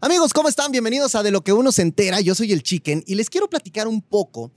Amigos, ¿cómo están? Bienvenidos a De lo que uno se entera. Yo soy el Chicken y les quiero platicar un poco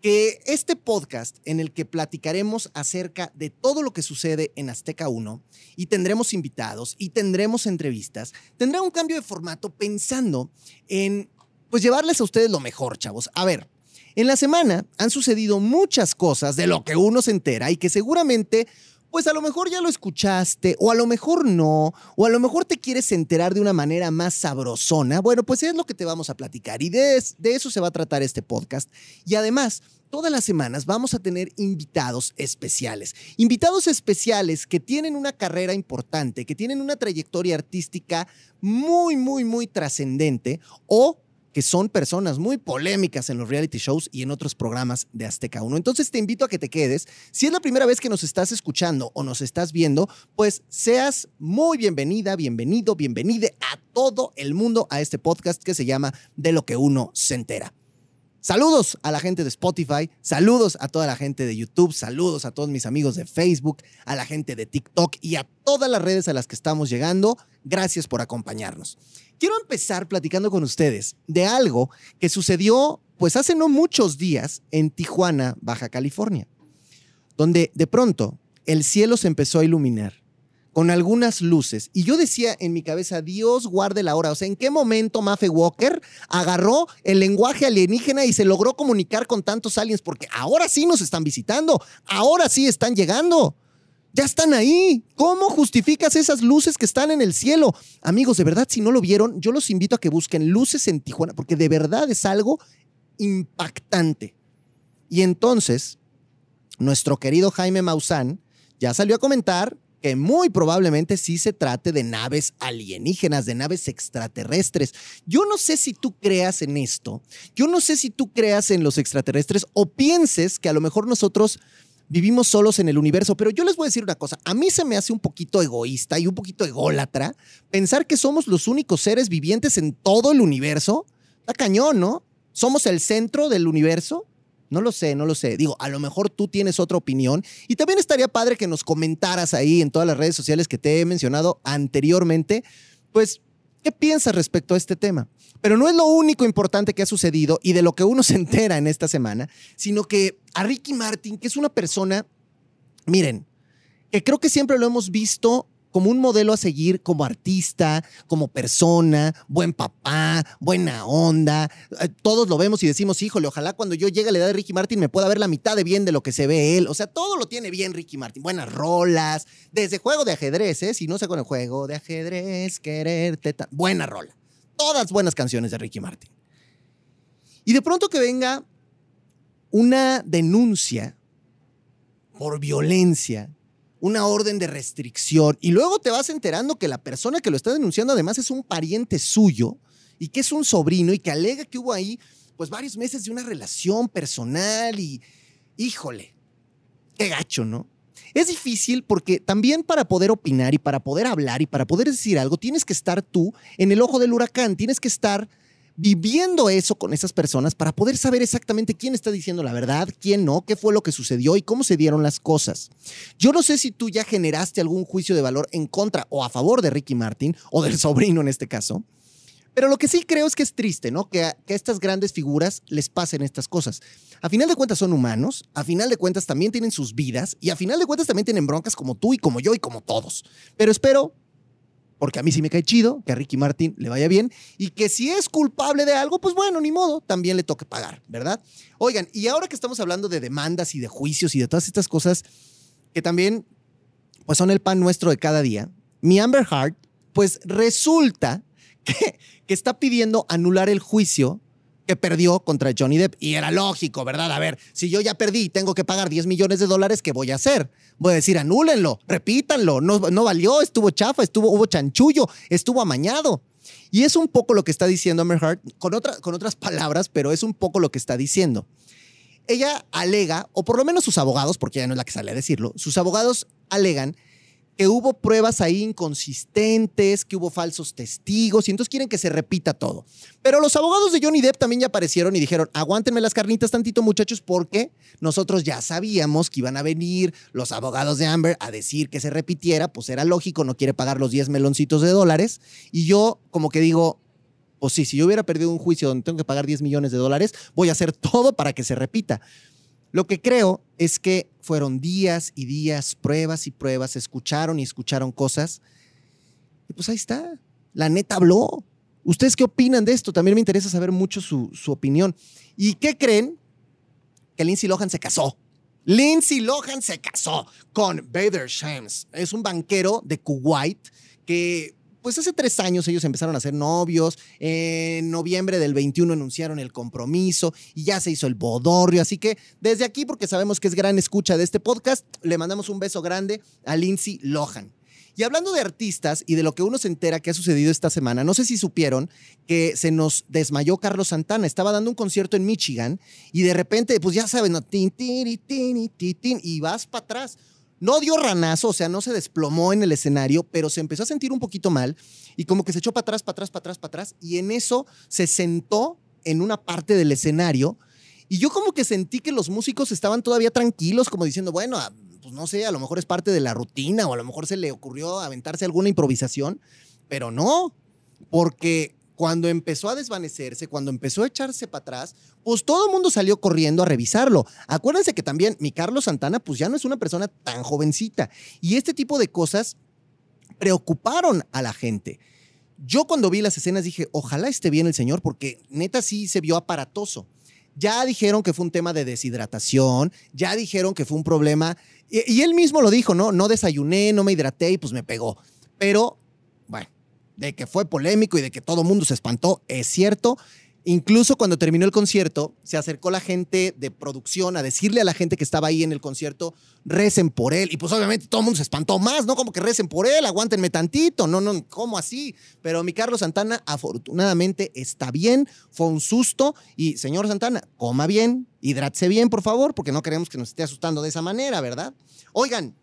que este podcast en el que platicaremos acerca de todo lo que sucede en Azteca 1 y tendremos invitados y tendremos entrevistas, tendrá un cambio de formato pensando en pues llevarles a ustedes lo mejor, chavos. A ver, en la semana han sucedido muchas cosas de lo que uno se entera y que seguramente pues a lo mejor ya lo escuchaste, o a lo mejor no, o a lo mejor te quieres enterar de una manera más sabrosona. Bueno, pues es lo que te vamos a platicar y de, eso se va a tratar este podcast. Y además, todas las semanas vamos a tener invitados especiales. Invitados especiales que tienen una carrera importante, que tienen una trayectoria artística muy, muy, muy trascendente o que son personas muy polémicas en los reality shows y en otros programas de Azteca 1. Entonces te invito a que te quedes. Si es la primera vez que nos estás escuchando o nos estás viendo, pues seas muy bienvenida, bienvenido, bienvenide a todo el mundo a este podcast que se llama De lo que uno se entera. Saludos a la gente de Spotify, saludos a toda la gente de YouTube, saludos a todos mis amigos de Facebook, a la gente de TikTok y a todas las redes a las que estamos llegando. Gracias por acompañarnos. Quiero empezar platicando con ustedes de algo que sucedió pues hace no muchos días en Tijuana, Baja California, donde de pronto el cielo se empezó a iluminar con algunas luces. Y yo decía en mi cabeza, Dios guarde la hora. O sea, ¿en qué momento Mafe Walker agarró el lenguaje alienígena y se logró comunicar con tantos aliens? Porque ahora sí nos están visitando, ahora sí están llegando. Ya están ahí. ¿Cómo justificas esas luces que están en el cielo? Amigos, de verdad, si no lo vieron, yo los invito a que busquen luces en Tijuana, porque de verdad es algo impactante. Y entonces, nuestro querido Jaime Maussan ya salió a comentar que muy probablemente sí se trate de naves alienígenas, de naves extraterrestres. Yo no sé si tú creas en esto, yo no sé si tú creas en los extraterrestres o pienses que a lo mejor nosotros vivimos solos en el universo, pero yo les voy a decir una cosa, a mí se me hace un poquito egoísta y un poquito ególatra pensar que somos los únicos seres vivientes en todo el universo. Está cañón, ¿no? Somos el centro del universo. No lo sé, no lo sé. Digo, a lo mejor tú tienes otra opinión y también estaría padre que nos comentaras ahí en todas las redes sociales que te he mencionado anteriormente, pues, ¿qué piensas respecto a este tema? Pero no es lo único importante que ha sucedido y de lo que uno se entera en esta semana, sino que a Ricky Martin, que es una persona, miren, que creo que siempre lo hemos visto como un modelo a seguir como artista, como persona, buen papá, buena onda. Eh, todos lo vemos y decimos, híjole, ojalá cuando yo llegue a la edad de Ricky Martin me pueda ver la mitad de bien de lo que se ve él. O sea, todo lo tiene bien Ricky Martin. Buenas rolas, desde juego de ajedrez, ¿eh? Si no sé con el juego de ajedrez, quererte. Buena rola. Todas buenas canciones de Ricky Martin. Y de pronto que venga una denuncia por violencia una orden de restricción y luego te vas enterando que la persona que lo está denunciando además es un pariente suyo y que es un sobrino y que alega que hubo ahí pues varios meses de una relación personal y híjole, qué gacho, ¿no? Es difícil porque también para poder opinar y para poder hablar y para poder decir algo tienes que estar tú en el ojo del huracán, tienes que estar viviendo eso con esas personas para poder saber exactamente quién está diciendo la verdad, quién no, qué fue lo que sucedió y cómo se dieron las cosas. Yo no sé si tú ya generaste algún juicio de valor en contra o a favor de Ricky Martin o del sobrino en este caso. Pero lo que sí creo es que es triste, ¿no? Que que a estas grandes figuras les pasen estas cosas. A final de cuentas son humanos, a final de cuentas también tienen sus vidas y a final de cuentas también tienen broncas como tú y como yo y como todos. Pero espero porque a mí sí me cae chido, que a Ricky Martin le vaya bien y que si es culpable de algo, pues bueno, ni modo, también le toque pagar, ¿verdad? Oigan, y ahora que estamos hablando de demandas y de juicios y de todas estas cosas que también pues son el pan nuestro de cada día, mi Amber Heart pues resulta que, que está pidiendo anular el juicio que perdió contra Johnny Depp. Y era lógico, ¿verdad? A ver, si yo ya perdí y tengo que pagar 10 millones de dólares, ¿qué voy a hacer? Voy a decir, anúlenlo, repítanlo, no, no valió, estuvo chafa, estuvo, hubo chanchullo, estuvo amañado. Y es un poco lo que está diciendo Amber Heard, con, con otras palabras, pero es un poco lo que está diciendo. Ella alega, o por lo menos sus abogados, porque ella no es la que sale a decirlo, sus abogados alegan que hubo pruebas ahí inconsistentes, que hubo falsos testigos, y entonces quieren que se repita todo. Pero los abogados de Johnny Depp también ya aparecieron y dijeron, aguántenme las carnitas tantito muchachos, porque nosotros ya sabíamos que iban a venir los abogados de Amber a decir que se repitiera, pues era lógico, no quiere pagar los 10 meloncitos de dólares, y yo como que digo, pues sí, si yo hubiera perdido un juicio donde tengo que pagar 10 millones de dólares, voy a hacer todo para que se repita. Lo que creo es que fueron días y días, pruebas y pruebas, escucharon y escucharon cosas. Y pues ahí está. La neta habló. ¿Ustedes qué opinan de esto? También me interesa saber mucho su, su opinión. ¿Y qué creen? Que Lindsay Lohan se casó. Lindsay Lohan se casó con Bader Shams. Es un banquero de Kuwait que pues hace tres años ellos empezaron a ser novios, en noviembre del 21 anunciaron el compromiso y ya se hizo el bodorrio, así que desde aquí, porque sabemos que es gran escucha de este podcast, le mandamos un beso grande a Lindsay Lohan. Y hablando de artistas y de lo que uno se entera que ha sucedido esta semana, no sé si supieron que se nos desmayó Carlos Santana. Estaba dando un concierto en Michigan y de repente, pues ya saben, ¿no? y vas para atrás. No dio ranazo, o sea, no se desplomó en el escenario, pero se empezó a sentir un poquito mal y como que se echó para atrás, para atrás, para atrás, para atrás. Y en eso se sentó en una parte del escenario. Y yo como que sentí que los músicos estaban todavía tranquilos, como diciendo, bueno, ah, pues no sé, a lo mejor es parte de la rutina o a lo mejor se le ocurrió aventarse alguna improvisación, pero no, porque cuando empezó a desvanecerse, cuando empezó a echarse para atrás, pues todo el mundo salió corriendo a revisarlo. Acuérdense que también mi Carlos Santana, pues ya no es una persona tan jovencita. Y este tipo de cosas preocuparon a la gente. Yo cuando vi las escenas dije, ojalá esté bien el señor, porque neta sí se vio aparatoso. Ya dijeron que fue un tema de deshidratación, ya dijeron que fue un problema, y, y él mismo lo dijo, ¿no? No desayuné, no me hidraté y pues me pegó. Pero, bueno, de que fue polémico y de que todo el mundo se espantó, es cierto. Incluso cuando terminó el concierto, se acercó la gente de producción a decirle a la gente que estaba ahí en el concierto, recen por él. Y pues obviamente todo el mundo se espantó más, ¿no? Como que recen por él, aguántenme tantito. No, no, ¿cómo así? Pero mi Carlos Santana afortunadamente está bien, fue un susto. Y señor Santana, coma bien, hidrátese bien, por favor, porque no queremos que nos esté asustando de esa manera, ¿verdad? Oigan,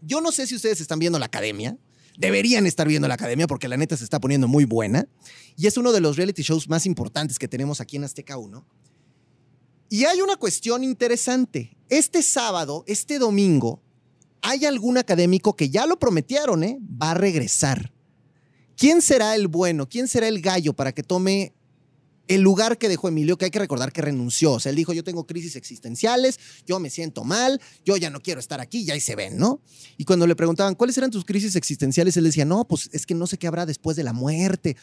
yo no sé si ustedes están viendo la academia deberían estar viendo la academia porque la neta se está poniendo muy buena. Y es uno de los reality shows más importantes que tenemos aquí en Azteca 1. Y hay una cuestión interesante. Este sábado, este domingo, hay algún académico que ya lo prometieron, ¿eh? Va a regresar. ¿Quién será el bueno? ¿Quién será el gallo para que tome el lugar que dejó Emilio, que hay que recordar que renunció. O sea, él dijo, yo tengo crisis existenciales, yo me siento mal, yo ya no quiero estar aquí, y ahí se ven, ¿no? Y cuando le preguntaban, ¿cuáles eran tus crisis existenciales? Él decía, no, pues es que no sé qué habrá después de la muerte.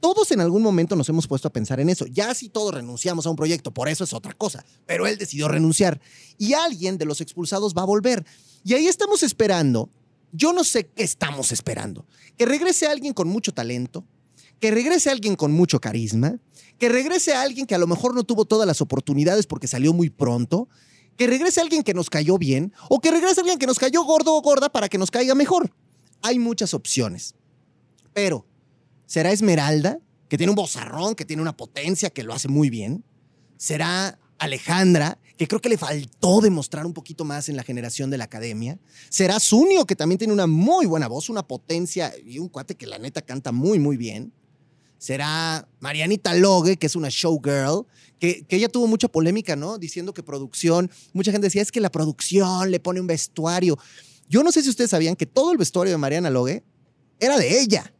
Todos en algún momento nos hemos puesto a pensar en eso. Ya si todos renunciamos a un proyecto, por eso es otra cosa. Pero él decidió renunciar. Y alguien de los expulsados va a volver. Y ahí estamos esperando. Yo no sé qué estamos esperando. Que regrese alguien con mucho talento, que regrese alguien con mucho carisma, que regrese alguien que a lo mejor no tuvo todas las oportunidades porque salió muy pronto, que regrese alguien que nos cayó bien o que regrese alguien que nos cayó gordo o gorda para que nos caiga mejor. Hay muchas opciones. Pero, ¿será Esmeralda, que tiene un bozarrón, que tiene una potencia, que lo hace muy bien? ¿Será Alejandra, que creo que le faltó demostrar un poquito más en la generación de la academia. Será Zunio, que también tiene una muy buena voz, una potencia y un cuate que la neta canta muy, muy bien será Marianita Logue, que es una showgirl, que, que, ella tuvo mucha polémica, ¿no? Diciendo que producción, mucha gente decía, es que la producción le pone un vestuario. Yo no sé si ustedes sabían que todo el vestuario de Mariana Logue era de ella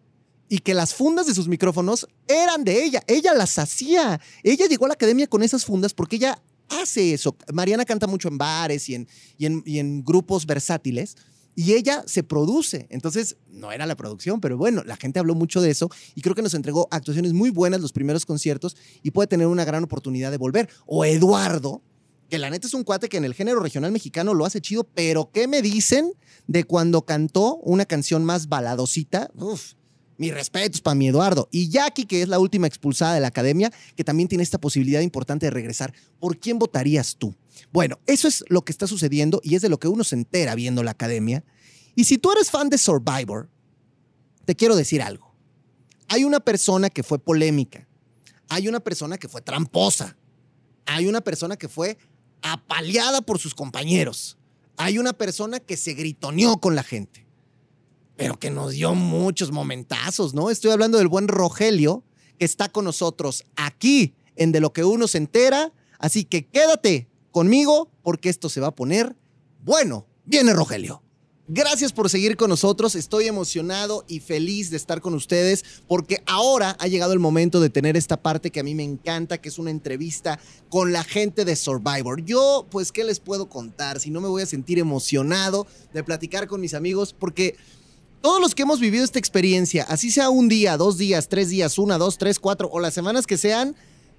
y que las fundas de sus micrófonos eran de ella. Ella las hacía. Ella llegó a la academia con esas fundas porque ella hace eso. Mariana canta mucho en bares y en, y en, y en grupos versátiles y ella se produce. Entonces, no era la producción, pero bueno, la gente habló mucho de eso y creo que nos entregó actuaciones muy buenas los primeros conciertos y puede tener una gran oportunidad de volver. O Eduardo, que la neta es un cuate que en el género regional mexicano lo hace chido, pero ¿qué me dicen de cuando cantó una canción más baladosita? Uf, mis respetos para mi Eduardo. Y Jackie, que es la última expulsada de la academia, que también tiene esta posibilidad importante de regresar. ¿Por quién votarías tú? Bueno, eso es lo que está sucediendo y es de lo que uno se entera viendo la academia. Y si tú eres fan de Survivor, te quiero decir algo. Hay una persona que fue polémica, hay una persona que fue tramposa, hay una persona que fue apaleada por sus compañeros, hay una persona que se gritoneó con la gente. pero que nos dio muchos momentazos, ¿no? Estoy hablando del buen Rogelio, que está con nosotros aquí en De lo que uno se entera. Así que quédate conmigo porque esto se va a poner bueno. Viene Rogelio. Gracias por seguir con nosotros. Estoy emocionado y feliz de estar con ustedes porque ahora ha llegado el momento de tener esta parte que a mí me encanta, que es una entrevista con la gente de Survivor. Yo, pues, ¿qué les puedo contar? Si no me voy a sentir emocionado de platicar con mis amigos porque todos los que hemos vivido esta experiencia, así sea un día, dos días, tres días, una, dos, tres, cuatro o las semanas que sean,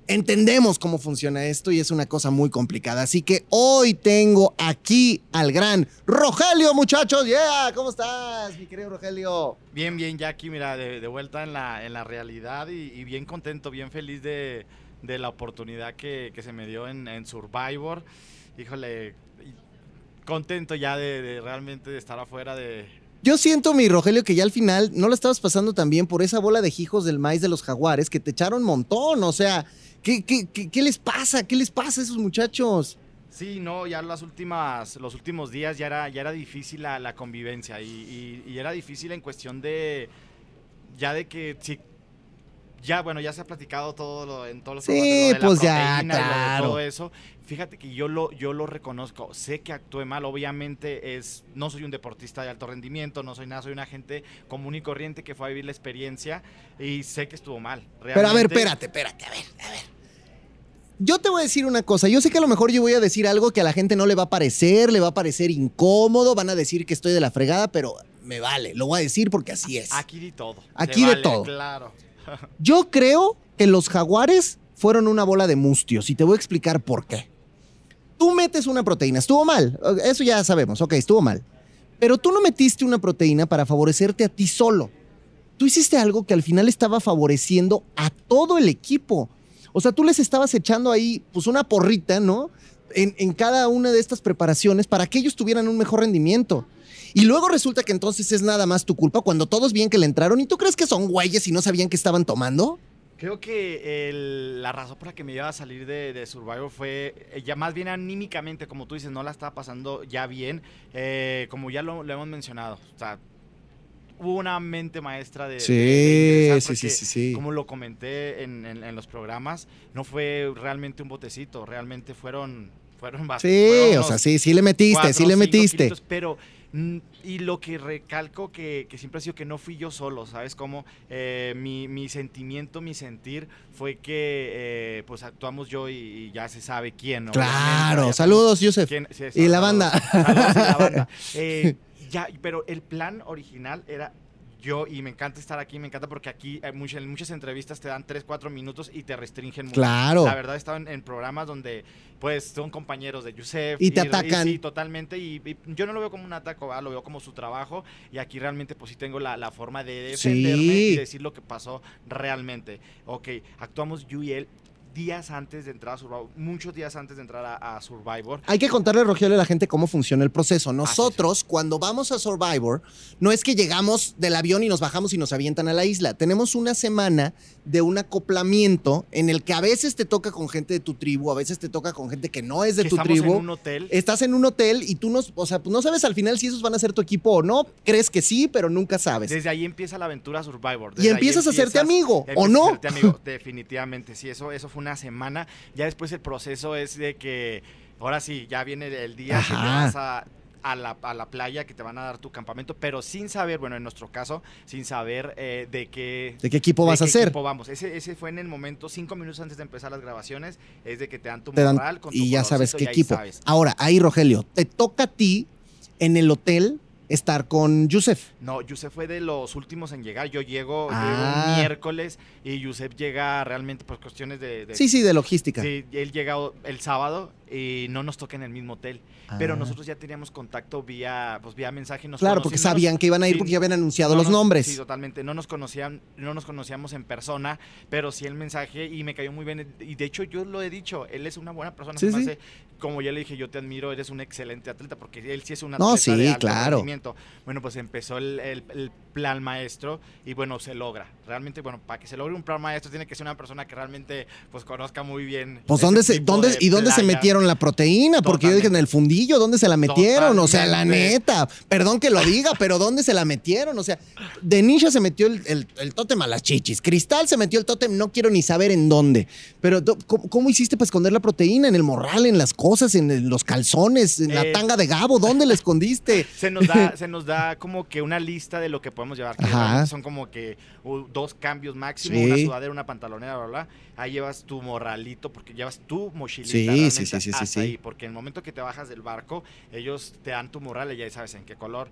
entendemos cómo funciona esto y es una cosa muy complicada. Así que hoy tengo aquí al gran Rogelio, muchachos. Yeah, ¿cómo estás, mi querido Rogelio? Bien, bien, Jackie, mira, de, vuelta en la, en la realidad y, bien contento, bien feliz de, la oportunidad que, se me dio en, Survivor. Híjole, contento ya de realmente de estar afuera de yo siento, mi Rogelio, que ya al final no lo estabas pasando tan bien por esa bola de hijos del maíz de los jaguares que te echaron un montón. O sea, ¿qué, qué, les pasa? ¿Qué les pasa a esos muchachos? Sí, no, ya las últimas, los últimos días ya era, ya era difícil la, convivencia y, y, era difícil en cuestión de, ya de que si ya, bueno, ya se ha platicado todo en todos los Sí, pues ya, claro. todo eso. Fíjate que yo lo, yo lo reconozco. Sé que actué mal. Obviamente es, no soy un deportista de alto rendimiento, no soy nada, soy una gente común y corriente que fue a vivir la experiencia y sé que estuvo mal. Pero a ver, espérate, espérate, a ver, a ver. Yo te voy a decir una cosa. Yo sé que a lo mejor yo voy a decir algo que a la gente no le va a parecer, le va a parecer incómodo, van a decir que estoy de la fregada, pero me vale. Lo voy a decir porque así es. Aquí de todo. Aquí de todo. Claro. Yo creo que los jaguares fueron una bola de mustios y te voy a explicar por qué. Tú metes una proteína, estuvo mal, eso ya sabemos, ok, estuvo mal. Pero tú no metiste una proteína para favorecerte a ti solo. Tú hiciste algo que al final estaba favoreciendo a todo el equipo. O sea, tú les estabas echando ahí pues una porrita, ¿no? En, en cada una de estas preparaciones para que ellos tuvieran un mejor rendimiento. Y luego resulta que entonces es nada más tu culpa cuando todos bien que le entraron y tú crees que son güeyes y no sabían que estaban tomando. Creo que la razón por la que me iba a salir de, Survivor fue eh, ya más bien anímicamente, como tú dices, no la estaba pasando ya bien, eh, como ya lo, hemos mencionado. O sea, hubo una mente maestra de... Sí, sí, sí, sí, Como lo comenté en, los programas, no fue realmente un botecito, realmente fueron... fueron sí, o sea, sí, sí le metiste, sí le metiste. pero Mm, y lo que recalco que, siempre ha sido que no fui yo solo, ¿sabes? Como eh, mi, sentimiento, mi sentir fue que eh, pues actuamos yo y, ya se sabe quién. Claro, saludos, Yusef. y, la banda. Saludos, y la banda. Eh, ya, pero el plan original era yo, y me encanta estar aquí, me encanta porque aquí en muchas entrevistas te dan 3, 4 minutos y te restringen mucho. Claro. La verdad, he estado en, programas donde, pues, son compañeros de Yusef. Y, te atacan. sí, totalmente. Y, yo no lo veo como un ataque, lo veo como su trabajo. Y aquí realmente, pues, sí tengo la, forma de defenderme y decir lo que pasó realmente. Ok, actuamos yo y él días antes de entrar a Survivor, muchos días antes de entrar a, Survivor. Hay que contarle, Rogelio, a la gente cómo funciona el proceso. Nosotros, cuando vamos a Survivor, no es que llegamos del avión y nos bajamos y nos avientan a la isla. Tenemos una semana de un acoplamiento en el que a veces te toca con gente de tu tribu, a veces te toca con gente que no es de tu tribu. Estás en un hotel. Estás en un hotel y tú no, o sea, pues no sabes al final si esos van a ser tu equipo o no. Crees que sí, pero nunca sabes. Desde ahí empieza la aventura Survivor. y empiezas a hacerte amigo, ¿o no? A hacerte amigo, definitivamente. Sí, eso, eso fue una semana. Ya después el proceso es de que ahora sí, ya viene el día que te vas a a la, a la, playa que te van a dar tu campamento, pero sin saber, bueno, en nuestro caso, sin saber eh, de qué... ¿De qué equipo vas a hacer? Equipo vamos. Ese, ese fue en el momento, cinco minutos antes de empezar las grabaciones, es de que te dan tu moral con Y ya sabes qué equipo. Ahora, ahí, Rogelio, te toca a ti en el hotel estar con Yusef. No, Yusef fue de los últimos en llegar. Yo llego, ah. miércoles y Yusef llega realmente por cuestiones de, Sí, sí, de logística. Sí, él llega el sábado y no nos toca en el mismo hotel. Pero ah. nosotros ya teníamos contacto vía, pues, vía mensaje. Nos claro, porque sabían que iban a ir porque ya habían anunciado los nombres. Sí, totalmente. No nos conocían, no nos conocíamos en persona, pero sí el mensaje y me cayó muy bien. Y de hecho yo lo he dicho, él es una buena persona. Sí, sí. como ya le dije, yo te admiro, eres un excelente atleta, porque él sí es un atleta no, sí, de alto claro. Bueno, pues empezó el, el, plan maestro y bueno, se logra. Realmente, bueno, para que se logre un plan maestro tiene que ser una persona que realmente pues conozca muy bien. Pues dónde se, dónde, ¿y dónde se metieron metieron la proteína? Porque yo dije, en el fundillo, ¿dónde se la metieron? O sea, la neta, perdón que lo diga, pero ¿dónde se la metieron? O sea, Denisha se metió el, el, tótem a las chichis. Cristal se metió el tótem, no quiero ni saber en dónde. Pero, ¿cómo, hiciste para esconder la proteína? ¿En el morral, en las cosas, en los calzones, en la eh, tanga de Gabo? ¿Dónde la escondiste? Se nos, da, se nos da como que una lista de lo que podemos llevar. Que son como que dos cambios máximo, una sudadera, una pantalonera, bla, bla. Ahí llevas tu morralito, porque llevas tu mochilita. Sí, sí, sí, sí, sí, ahí, Porque en el momento que te bajas del barco, ellos te dan tu morral y ya sabes en qué color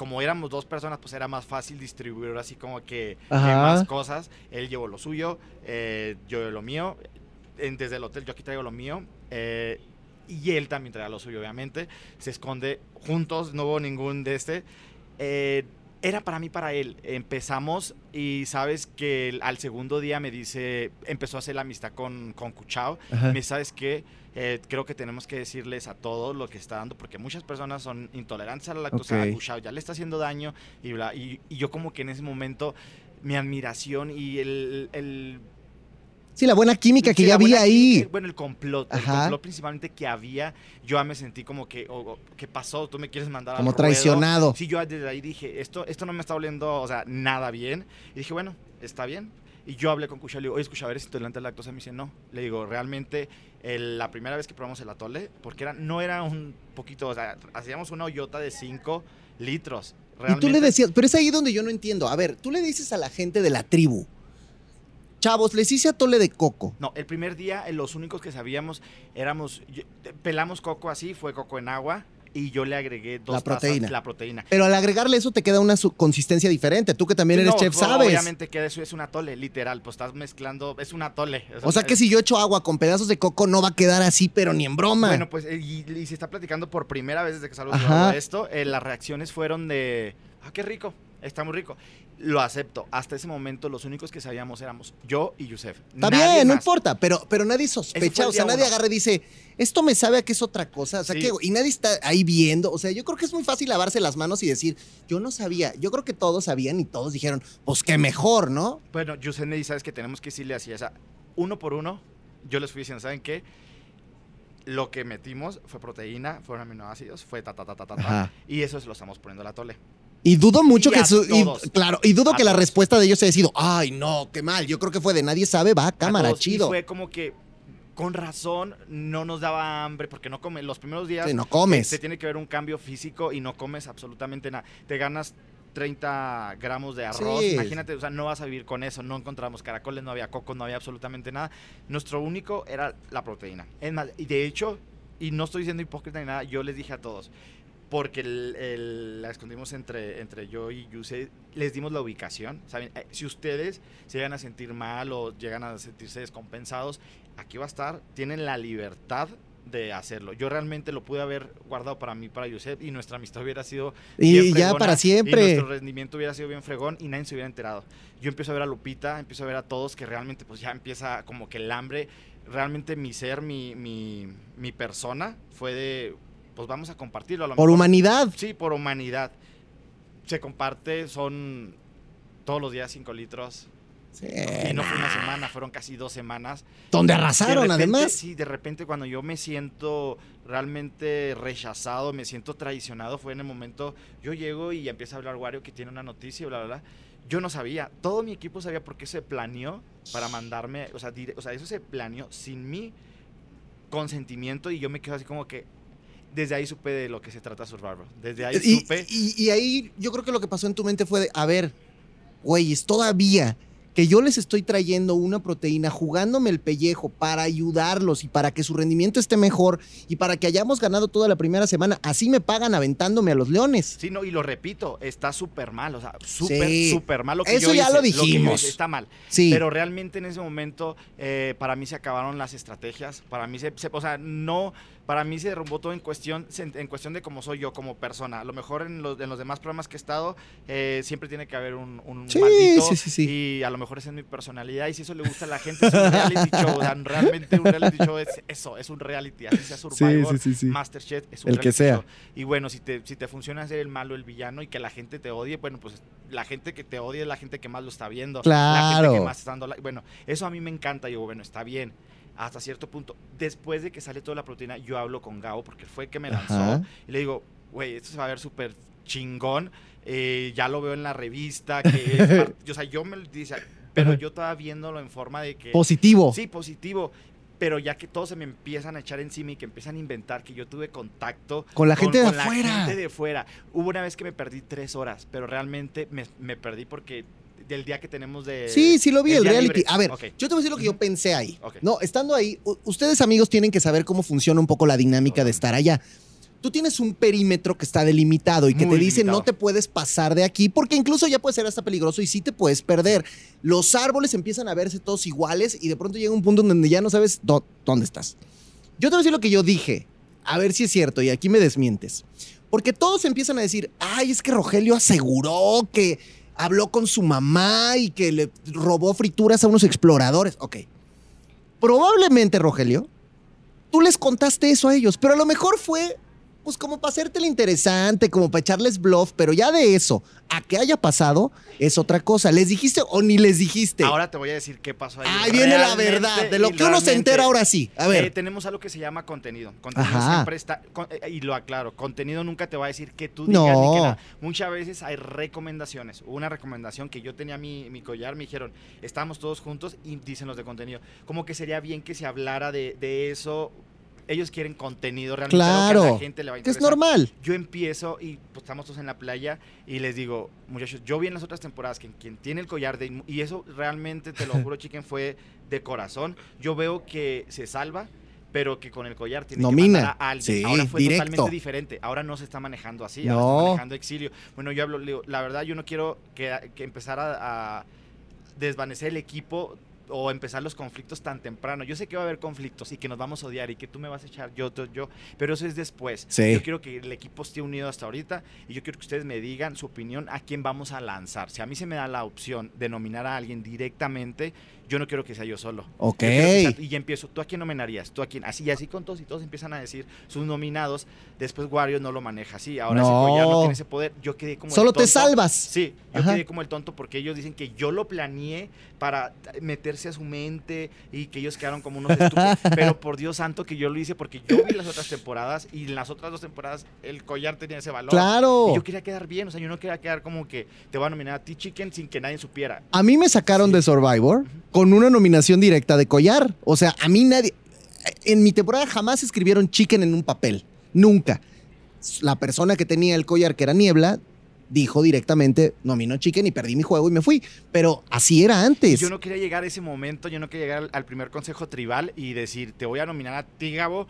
como éramos dos personas, pues era más fácil distribuir así como que, más cosas. Él llevó lo suyo, eh, yo lo mío. desde el hotel yo aquí traigo lo mío. Eh, y él también trae lo suyo, obviamente. Se esconde juntos, no hubo ningún de este. Eh, era para mí, para él. Empezamos y sabes que al segundo día me dice, empezó a hacer la amistad con, con Cuchao. Me sabes que eh, creo que tenemos que decirles a todos lo que está dando, porque muchas personas son intolerantes a la lactosa. Cuchao ya le está haciendo daño y, bla, y, yo como que en ese momento mi admiración y el Sí, la buena química que ya había ahí. bueno, el complot, el complot principalmente que había, yo ya me sentí como que, ¿qué pasó? ¿Tú me quieres mandar Como traicionado. Sí, yo desde ahí dije, esto, esto no me está oliendo, o sea, nada bien. Y dije, bueno, está bien. Y yo hablé con Kusha, le digo, oye, Kusha, ¿eres intolerante a la lactosa? Me dice, no. Le digo, realmente, la primera vez que probamos el atole, porque era, no era un poquito, o sea, hacíamos una hoyota de 5 litros. Y tú le decías, pero es ahí donde yo no entiendo. A ver, tú le dices a la gente de la tribu, Chavos, les hice atole de coco. No, el primer día eh, los únicos que sabíamos éramos, pelamos coco así, fue coco en agua, y yo le agregué dos la proteína. la proteína. Pero al agregarle eso te queda una consistencia diferente. Tú que también eres chef, sabes. Obviamente que eso es un atole, literal. Pues estás mezclando, es un atole. O sea, que si yo echo agua con pedazos de coco no va a quedar así, pero ni en broma. Bueno, pues y, se está platicando por primera vez desde que salgo de esto. Eh, las reacciones fueron de, ah, qué rico, está muy rico lo acepto. Hasta ese momento los únicos que sabíamos éramos yo y Yusef. Está bien, no importa, pero, pero nadie sospecha, o sea, nadie agarra y dice, esto me sabe a que es otra cosa, o sea, que, y nadie está ahí viendo, o sea, yo creo que es muy fácil lavarse las manos y decir, yo no sabía, yo creo que todos sabían y todos dijeron, pues qué mejor, ¿no? Bueno, Yusef me dice, sabes que tenemos que decirle así, o sea, uno por uno, yo les fui diciendo, ¿saben qué? Lo que metimos fue proteína, fueron aminoácidos, fue ta, ta, ta, ta, ta, y eso se lo estamos poniendo a la tole. Y dudo mucho que su, claro, y dudo que la respuesta de ellos haya sido, ay, no, qué mal. Yo creo que fue de nadie sabe, va, cámara, chido. fue como que con razón no nos daba hambre porque no comes los primeros días. no comes. Se, tiene que ver un cambio físico y no comes absolutamente nada. Te ganas 30 gramos de arroz. Imagínate, o sea, no vas a vivir con eso. No encontramos caracoles, no había coco, no había absolutamente nada. Nuestro único era la proteína. Es más, y de hecho, y no estoy siendo hipócrita ni nada, yo les dije a todos, porque la escondimos entre, entre yo y Yuse, les dimos la ubicación. ¿saben? Eh, si ustedes se llegan a sentir mal o llegan a sentirse descompensados, aquí va a estar, tienen la libertad de hacerlo. Yo realmente lo pude haber guardado para mí, para Yusef, y nuestra amistad hubiera sido y ya para siempre. Y nuestro rendimiento hubiera sido bien fregón y nadie se hubiera enterado. Yo empiezo a ver a Lupita, empiezo a ver a todos que realmente pues ya empieza como que el hambre. Realmente mi ser, mi, mi, mi persona fue de pues vamos a compartirlo. por humanidad. Sí, por humanidad. Se comparte, son todos los días 5 litros. Sí, y no fue una semana, fueron casi dos semanas. Donde arrasaron, además. Sí, de repente cuando yo me siento realmente rechazado, me siento traicionado, fue en el momento, yo llego y empieza a hablar Wario que tiene una noticia, bla, bla, bla. Yo no sabía, todo mi equipo sabía por qué se planeó para mandarme, o sea, o sea, eso se planeó sin mi consentimiento y yo me quedo así como que, desde ahí supe de lo que se trata Survivor. Desde ahí supe. Y, ahí yo creo que lo que pasó en tu mente fue de, a ver, güeyes, todavía que yo les estoy trayendo una proteína, jugándome el pellejo para ayudarlos y para que su rendimiento esté mejor y para que hayamos ganado toda la primera semana, así me pagan aventándome a los leones. Sí, no, y lo repito, está súper mal, o sea, súper, súper mal lo que Eso ya lo dijimos. está mal. Sí. Pero realmente en ese momento, eh, para mí se acabaron las estrategias, para mí se, o sea, no para mí se derrumbó todo en cuestión, en cuestión de cómo soy yo como persona. A lo mejor en los, en los demás programas que he estado, eh, siempre tiene que haber un, un sí, maldito. Sí, sí. Y a lo mejor esa es mi personalidad. Y si eso le gusta a la gente, es un reality show. O sea, realmente un reality show es eso, es un reality. Así sea Survivor, Masterchef, es un el que sea. Y bueno, si te, si te funciona ser el malo, el villano y que la gente te odie, bueno, pues la gente que te odia es la gente que más lo está viendo. Claro. La gente que más está dando. bueno, eso a mí me encanta. Y digo, bueno, está bien hasta cierto punto. Después de que sale toda la proteína, yo hablo con Gao porque fue que me lanzó y le digo, güey, esto se va a ver súper chingón. Eh, ya lo veo en la revista, que o sea, yo me dice, pero yo estaba viéndolo en forma de que... Positivo. Sí, positivo pero ya que todos se me empiezan a echar encima y que empiezan a inventar que yo tuve contacto con la gente de afuera. La gente de fuera. Hubo una vez que me perdí tres horas, pero realmente me, perdí porque del día que tenemos de. Sí, sí lo vi, el, reality. A ver, yo te voy a decir lo que yo pensé ahí. No, estando ahí, ustedes amigos tienen que saber cómo funciona un poco la dinámica de estar allá tú tienes un perímetro que está delimitado y que te dice no te puedes pasar de aquí, porque incluso ya puede ser hasta peligroso y sí te puedes perder. Los árboles empiezan a verse todos iguales y de pronto llega un punto donde ya no sabes dónde estás. Yo te voy a decir lo que yo dije, a ver si es cierto, y aquí me desmientes. Porque todos empiezan a decir, ay, es que Rogelio aseguró que habló con su mamá y que le robó frituras a unos exploradores. Ok. Probablemente, Rogelio, tú les contaste eso a ellos, pero a lo mejor fue pues como para hacértelo interesante, como para echarles bluff, pero ya de eso a que haya pasado es otra cosa. ¿Les dijiste o ni les dijiste? Ahora te voy a decir qué pasó ahí. Ahí viene la verdad, de lo que uno se entera ahora sí. A ver. Eh, tenemos algo que se llama contenido. Contenido siempre está, eh, y lo aclaro, contenido nunca te va a decir que tú digas ni que nada. Muchas veces hay recomendaciones. Una recomendación que yo tenía mi, mi collar, me dijeron, estamos todos juntos y dicen los de contenido. Como que sería bien que se hablara de, de eso ellos quieren contenido realmente claro, que a la gente le va a interesar. Es normal. Yo empiezo y pues, estamos todos en la playa y les digo, muchachos, yo vi en las otras temporadas que quien tiene el collar de y eso realmente te lo juro, chiquen, fue de corazón. Yo veo que se salva, pero que con el collar tiene que matar a alguien. ahora fue totalmente diferente. Ahora no se está manejando así, ahora no. está manejando exilio. Bueno, yo hablo, la verdad, yo no quiero que, que empezar a desvanecer el equipo o empezar los conflictos tan temprano. Yo sé que va a haber conflictos y que nos vamos a odiar y que tú me vas a echar yo, yo, yo, pero eso es después. Yo quiero que el equipo esté unido hasta ahorita y yo quiero que ustedes me digan su opinión a quién vamos a lanzar. Si a mí se me da la opción de nominar a alguien directamente, yo no quiero que sea yo solo. Ok. y ya empiezo, ¿tú a quién nominarías? ¿Tú a quién? Así, y así con todos y todos empiezan a decir sus nominados. Después Wario no lo maneja así. Ahora no. ya no tiene ese poder. Yo quedé como Solo te salvas. Sí, yo quedé como el tonto porque ellos dicen que yo lo planeé para meterse a su mente y que ellos quedaron como unos estúpidos. pero por Dios santo que yo lo hice porque yo vi las otras temporadas y en las otras dos temporadas el collar tenía ese valor. Claro. Y yo quería quedar bien. O sea, yo no quería quedar como que te voy a nominar a ti, Chicken, sin que nadie supiera. A mí me sacaron de Survivor con una nominación directa de collar. O sea, a mí nadie. En mi temporada jamás escribieron chicken en un papel. Nunca. La persona que tenía el collar, que era Niebla, dijo directamente, nominó chicken y perdí mi juego y me fui. Pero así era antes. Yo no quería llegar a ese momento, yo no quería llegar al, primer consejo tribal y decir, te voy a nominar a ti, Gabo,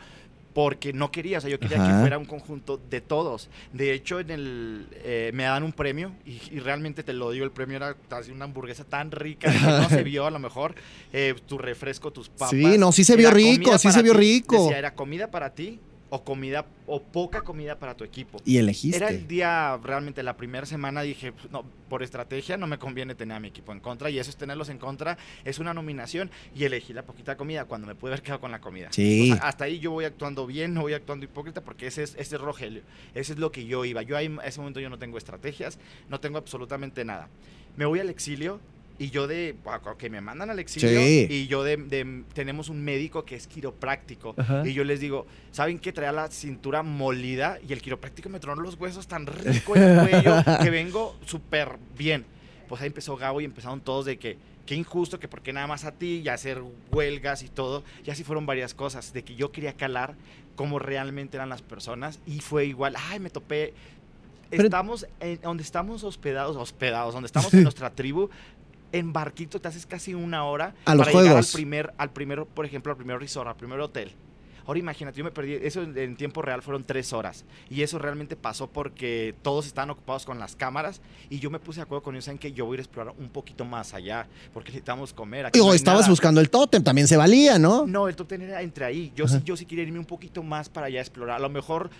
porque no quería, o sea, yo quería que fuera un conjunto de todos. De hecho, en el eh, me dan un premio y, realmente te lo digo, el premio era así una hamburguesa tan rica que no se vio a lo mejor eh, tu refresco, tus papas. Sí, no, sí se vio rico, sí se vio rico. Decía, era comida para ti o comida o poca comida para tu equipo. Y elegiste. Era el día, realmente la primera semana dije, no, por estrategia no me conviene tener a mi equipo en contra y eso es tenerlos en contra, es una nominación y elegí la poquita comida cuando me pude haber quedado con la comida. Sí. hasta ahí yo voy actuando bien, no voy actuando hipócrita porque ese es, ese es Rogelio, ese es lo que yo iba. Yo ahí, en ese momento yo no tengo estrategias, no tengo absolutamente nada. Me voy al exilio, y yo de, que me mandan al exilio y yo de, tenemos un médico que es quiropráctico y yo les digo, ¿saben qué? Traía la cintura molida y el quiropráctico me tronó los huesos tan rico en el cuello que vengo súper bien. Pues ahí empezó Gabo y empezaron todos de que, qué injusto, que por qué nada más a ti y hacer huelgas y todo. Y así fueron varias cosas, de que yo quería calar cómo realmente eran las personas y fue igual, ay, me topé estamos en, donde estamos hospedados, hospedados, donde estamos en nuestra tribu, en barquito te haces casi una hora a para llegar al primer, al primero, por ejemplo, al primer resort, al primer hotel. Ahora imagínate, yo me perdí, eso en tiempo real fueron tres horas. Y eso realmente pasó porque todos estaban ocupados con las cámaras y yo me puse de acuerdo con ellos en que yo voy a ir a explorar un poquito más allá porque necesitamos comer. Aquí estabas buscando el tótem, también se valía, ¿no? No, el tótem era entre ahí. Yo sí, yo sí quería irme un poquito más para allá a explorar. A lo mejor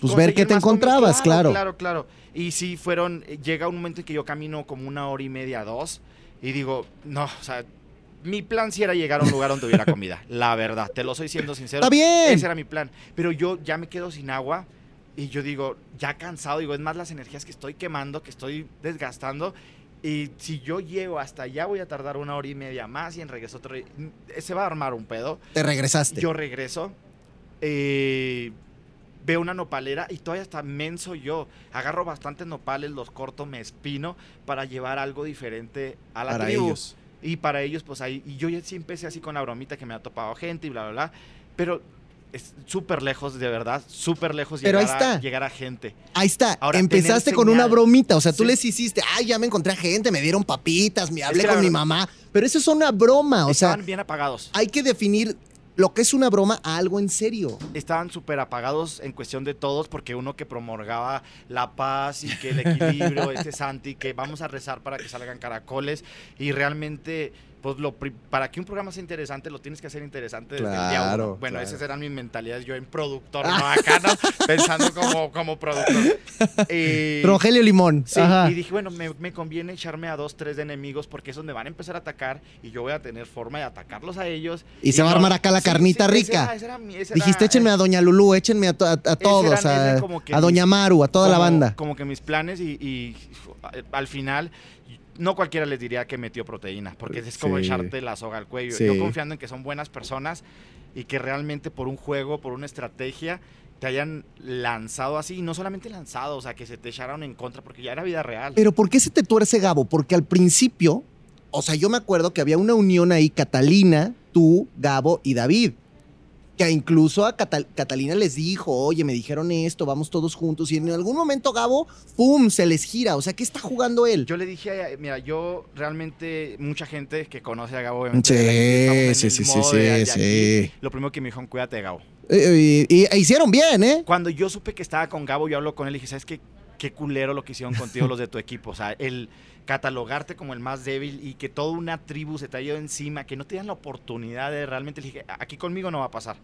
pues ver qué te encontrabas, claro, claro. Claro, Y sí fueron, llega un momento en que yo camino como una hora y media, dos, y digo, no, o sea, mi plan sí era llegar a un lugar donde hubiera comida, la verdad, te lo soy siendo sincero. Está bien. Ese era mi plan. Pero yo ya me quedo sin agua y yo digo, ya cansado, digo, es más las energías que estoy quemando, que estoy desgastando. Y si yo llego hasta allá, voy a tardar una hora y media más y en regreso otro. Se va a armar un pedo. Te regresaste. Yo regreso. Eh, veo una nopalera y todavía está menso yo. Agarro bastantes nopales, los corto, me espino para llevar algo diferente a la Para tribu. ellos. Y para ellos, pues ahí. Y yo ya sí empecé así con la bromita que me ha topado gente y bla, bla, bla. Pero es súper lejos, de verdad, súper lejos Pero llegar, ahí está. A, llegar a gente. Ahí está. Ahora, Empezaste con una bromita. O sea, tú Sí. les hiciste, ay, ya me encontré a gente, me dieron papitas, me hablé que con mi mamá. Pero eso es una broma. O sea, bien apagados. hay que definir lo que es una broma a algo en serio. estaban súper apagados en cuestión de todos, porque uno que promulgaba la paz y que el equilibrio, este Santi, que vamos a rezar para que salgan caracoles, y realmente, pues lo para que un programa sea interesante, lo tienes que hacer interesante desde el día Claro, uno. Bueno, claro. esas eran mis mentalidades, yo en productor, no acá, ¿no? Pensando como, como productor. Rogelio Limón. Sí, Ajá. y dije, bueno, me, me conviene echarme a dos, tres de enemigos porque esos me van a empezar a atacar y yo voy a tener forma de atacarlos a ellos. Y se va a armar acá la carnita rica. era- ese era mi- ese Dijiste, era- échenme a Doña Lulú, échenme a, to- a- a todos, a, Doña Maru, a toda la banda. Como que mis planes y, y, al final no cualquiera les diría que metió proteína, porque es como Sí. echarte la soga al cuello. Sí. Yo confiando en que son buenas personas y que realmente por un juego, por una estrategia, te hayan lanzado así, y no solamente lanzado, o sea, que se te echaron en contra, porque ya era vida real. Pero ¿por qué se te tuerce Gabo? Porque al principio, o sea, yo me acuerdo que había una unión ahí, Catalina, tú, Gabo y David. Que incluso a Catal- Catalina les dijo, oye, me dijeron esto, vamos todos juntos. Y en algún momento Gabo, ¡pum!, se les gira. O sea, ¿qué está jugando él? Yo le dije, eh, mira, yo realmente, mucha gente que conoce a Gabo, obviamente, Sí, sí, sí, sí, de aquí. Lo primero que me dijo, cuídate de Gabo. Eh, y, e hicieron bien, ¿eh? Cuando yo supe que estaba con Gabo, yo hablo con él y dije, ¿sabes qué? Qué culero lo que hicieron contigo los de tu equipo. O sea, el catalogarte como el más débil y que toda una tribu se te ha ido encima, que no te dan la oportunidad de realmente. Le dije, aquí conmigo no va a pasar.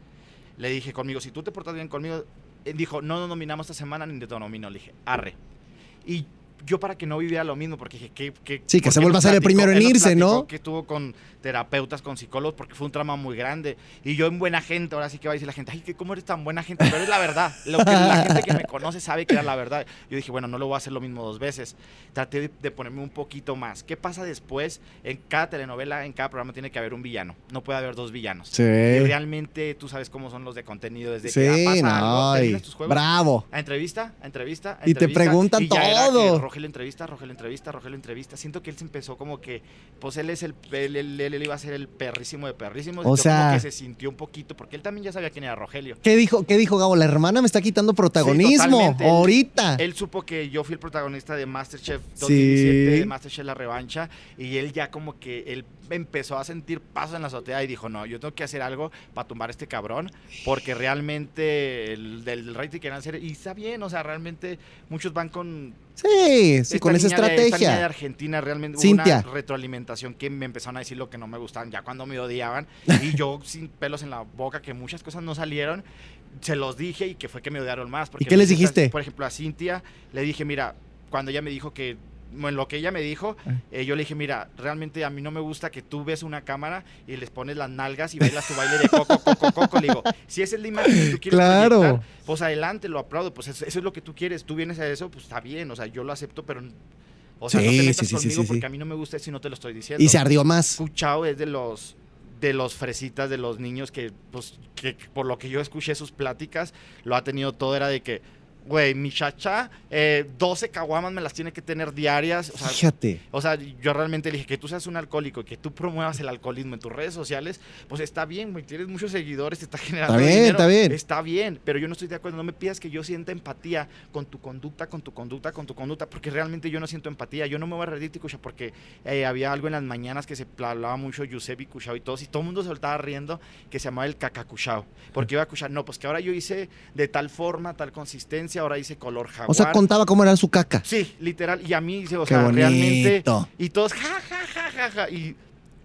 Le dije conmigo, si tú te portas bien conmigo, dijo, no nos nominamos esta semana ni te nomino. Le dije, arre. Y yo para que no viviera lo mismo, porque dije, ¿qué, qué, Sí, que se vuelva a ser el primero en irse, ¿no? Que estuvo con terapeutas, con psicólogos, porque fue un trama muy grande. Y yo en buena gente, ahora sí que va a decir la gente, ay, ¿cómo eres tan buena gente? Pero es la verdad. Lo que la gente que me conoce sabe que era la verdad. Yo dije, bueno, no lo voy a hacer lo mismo dos veces. Traté de, de ponerme un poquito más. ¿Qué pasa después? En cada telenovela, en cada programa tiene que haber un villano. No puede haber dos villanos. Sí. Y realmente tú sabes cómo son los de contenido. Desde Sí, que pasa no, algo, tus juegos, bravo. a entrevista, a entrevista, a Y te entrevista, preguntan y ya todo. Rogelio entrevista, Rogelio entrevista, Rogelio entrevista. Siento que él se empezó como que, pues él es el, él- iba a ser el perrísimo de perrísimos. O sea- como que se sintió un poquito, porque él también ya sabía quién era Rogelio. ¿Qué dijo, ¿Qué dijo Gabo? La hermana me está quitando protagonismo. ahorita. Él supo que yo fui el protagonista de Masterchef Sí. 2017, de Masterchef La Revancha, y él ya como que él empezó a sentir pasos en la azotea y dijo, no, yo tengo que hacer algo para tumbar a este cabrón, porque realmente el del rating que hacer, y está bien, o sea, realmente muchos van con sí, sí, esta con esa niña de- esta niña de estrategia. Argentina realmente hubo Cintia. una retroalimentación que me empezaron a decir lo que no me gustaban ya cuando me odiaban y yo sin pelos en la boca que muchas cosas no salieron se los dije y que fue que me odiaron más porque ¿Y qué les dijiste? por ejemplo a Cintia le dije mira cuando ella me dijo que bueno, lo que ella me dijo, Ah. eh, yo le dije, mira, realmente a mí no me gusta que tú ves una cámara y les pones las nalgas y bailas tu baile de coco, coco, coco. Le digo, si esa es la imagen que tú quieres Claro. proyectar, pues adelante, lo aplaudo, pues eso, eso es lo que tú quieres, tú vienes a eso, pues está bien, o sea, yo lo acepto, pero, o sea, no te metas sí, conmigo porque a mí no me gusta eso y no te lo estoy diciendo. Y se ardió más. Cuchao es de los de los fresitas de los niños que pues que por lo que yo escuché sus pláticas lo ha tenido todo era de que güey mi chacha eh, 12 caguamas me las tiene que tener diarias o sea, Fíjate. o sea, yo realmente le dije que tú seas un alcohólico y que tú promuevas el alcoholismo en tus redes sociales, pues está bien, güey. Tienes muchos seguidores, te está generando Está bien, dinero, está bien. Está bien, pero yo no estoy de acuerdo. No me pidas que yo sienta empatía con tu conducta, con tu conducta, con tu conducta, porque realmente yo no siento empatía. Yo no me voy a reír, Ticucha, porque eh, había algo en las mañanas que se hablaba mucho Giuseppe Cuchao y todos, y todo el mundo se soltaba riendo que se llamaba el cacacuchao. Porque iba a escuchar, no, pues que ahora yo hice de tal forma, tal consistencia, ahora hice color jaguar. O sea, contaba cómo era su caca. Sí, literal. Y a mí, o Qué sea, realmente. Y todos, ja, ja, ja, ja, ja. Y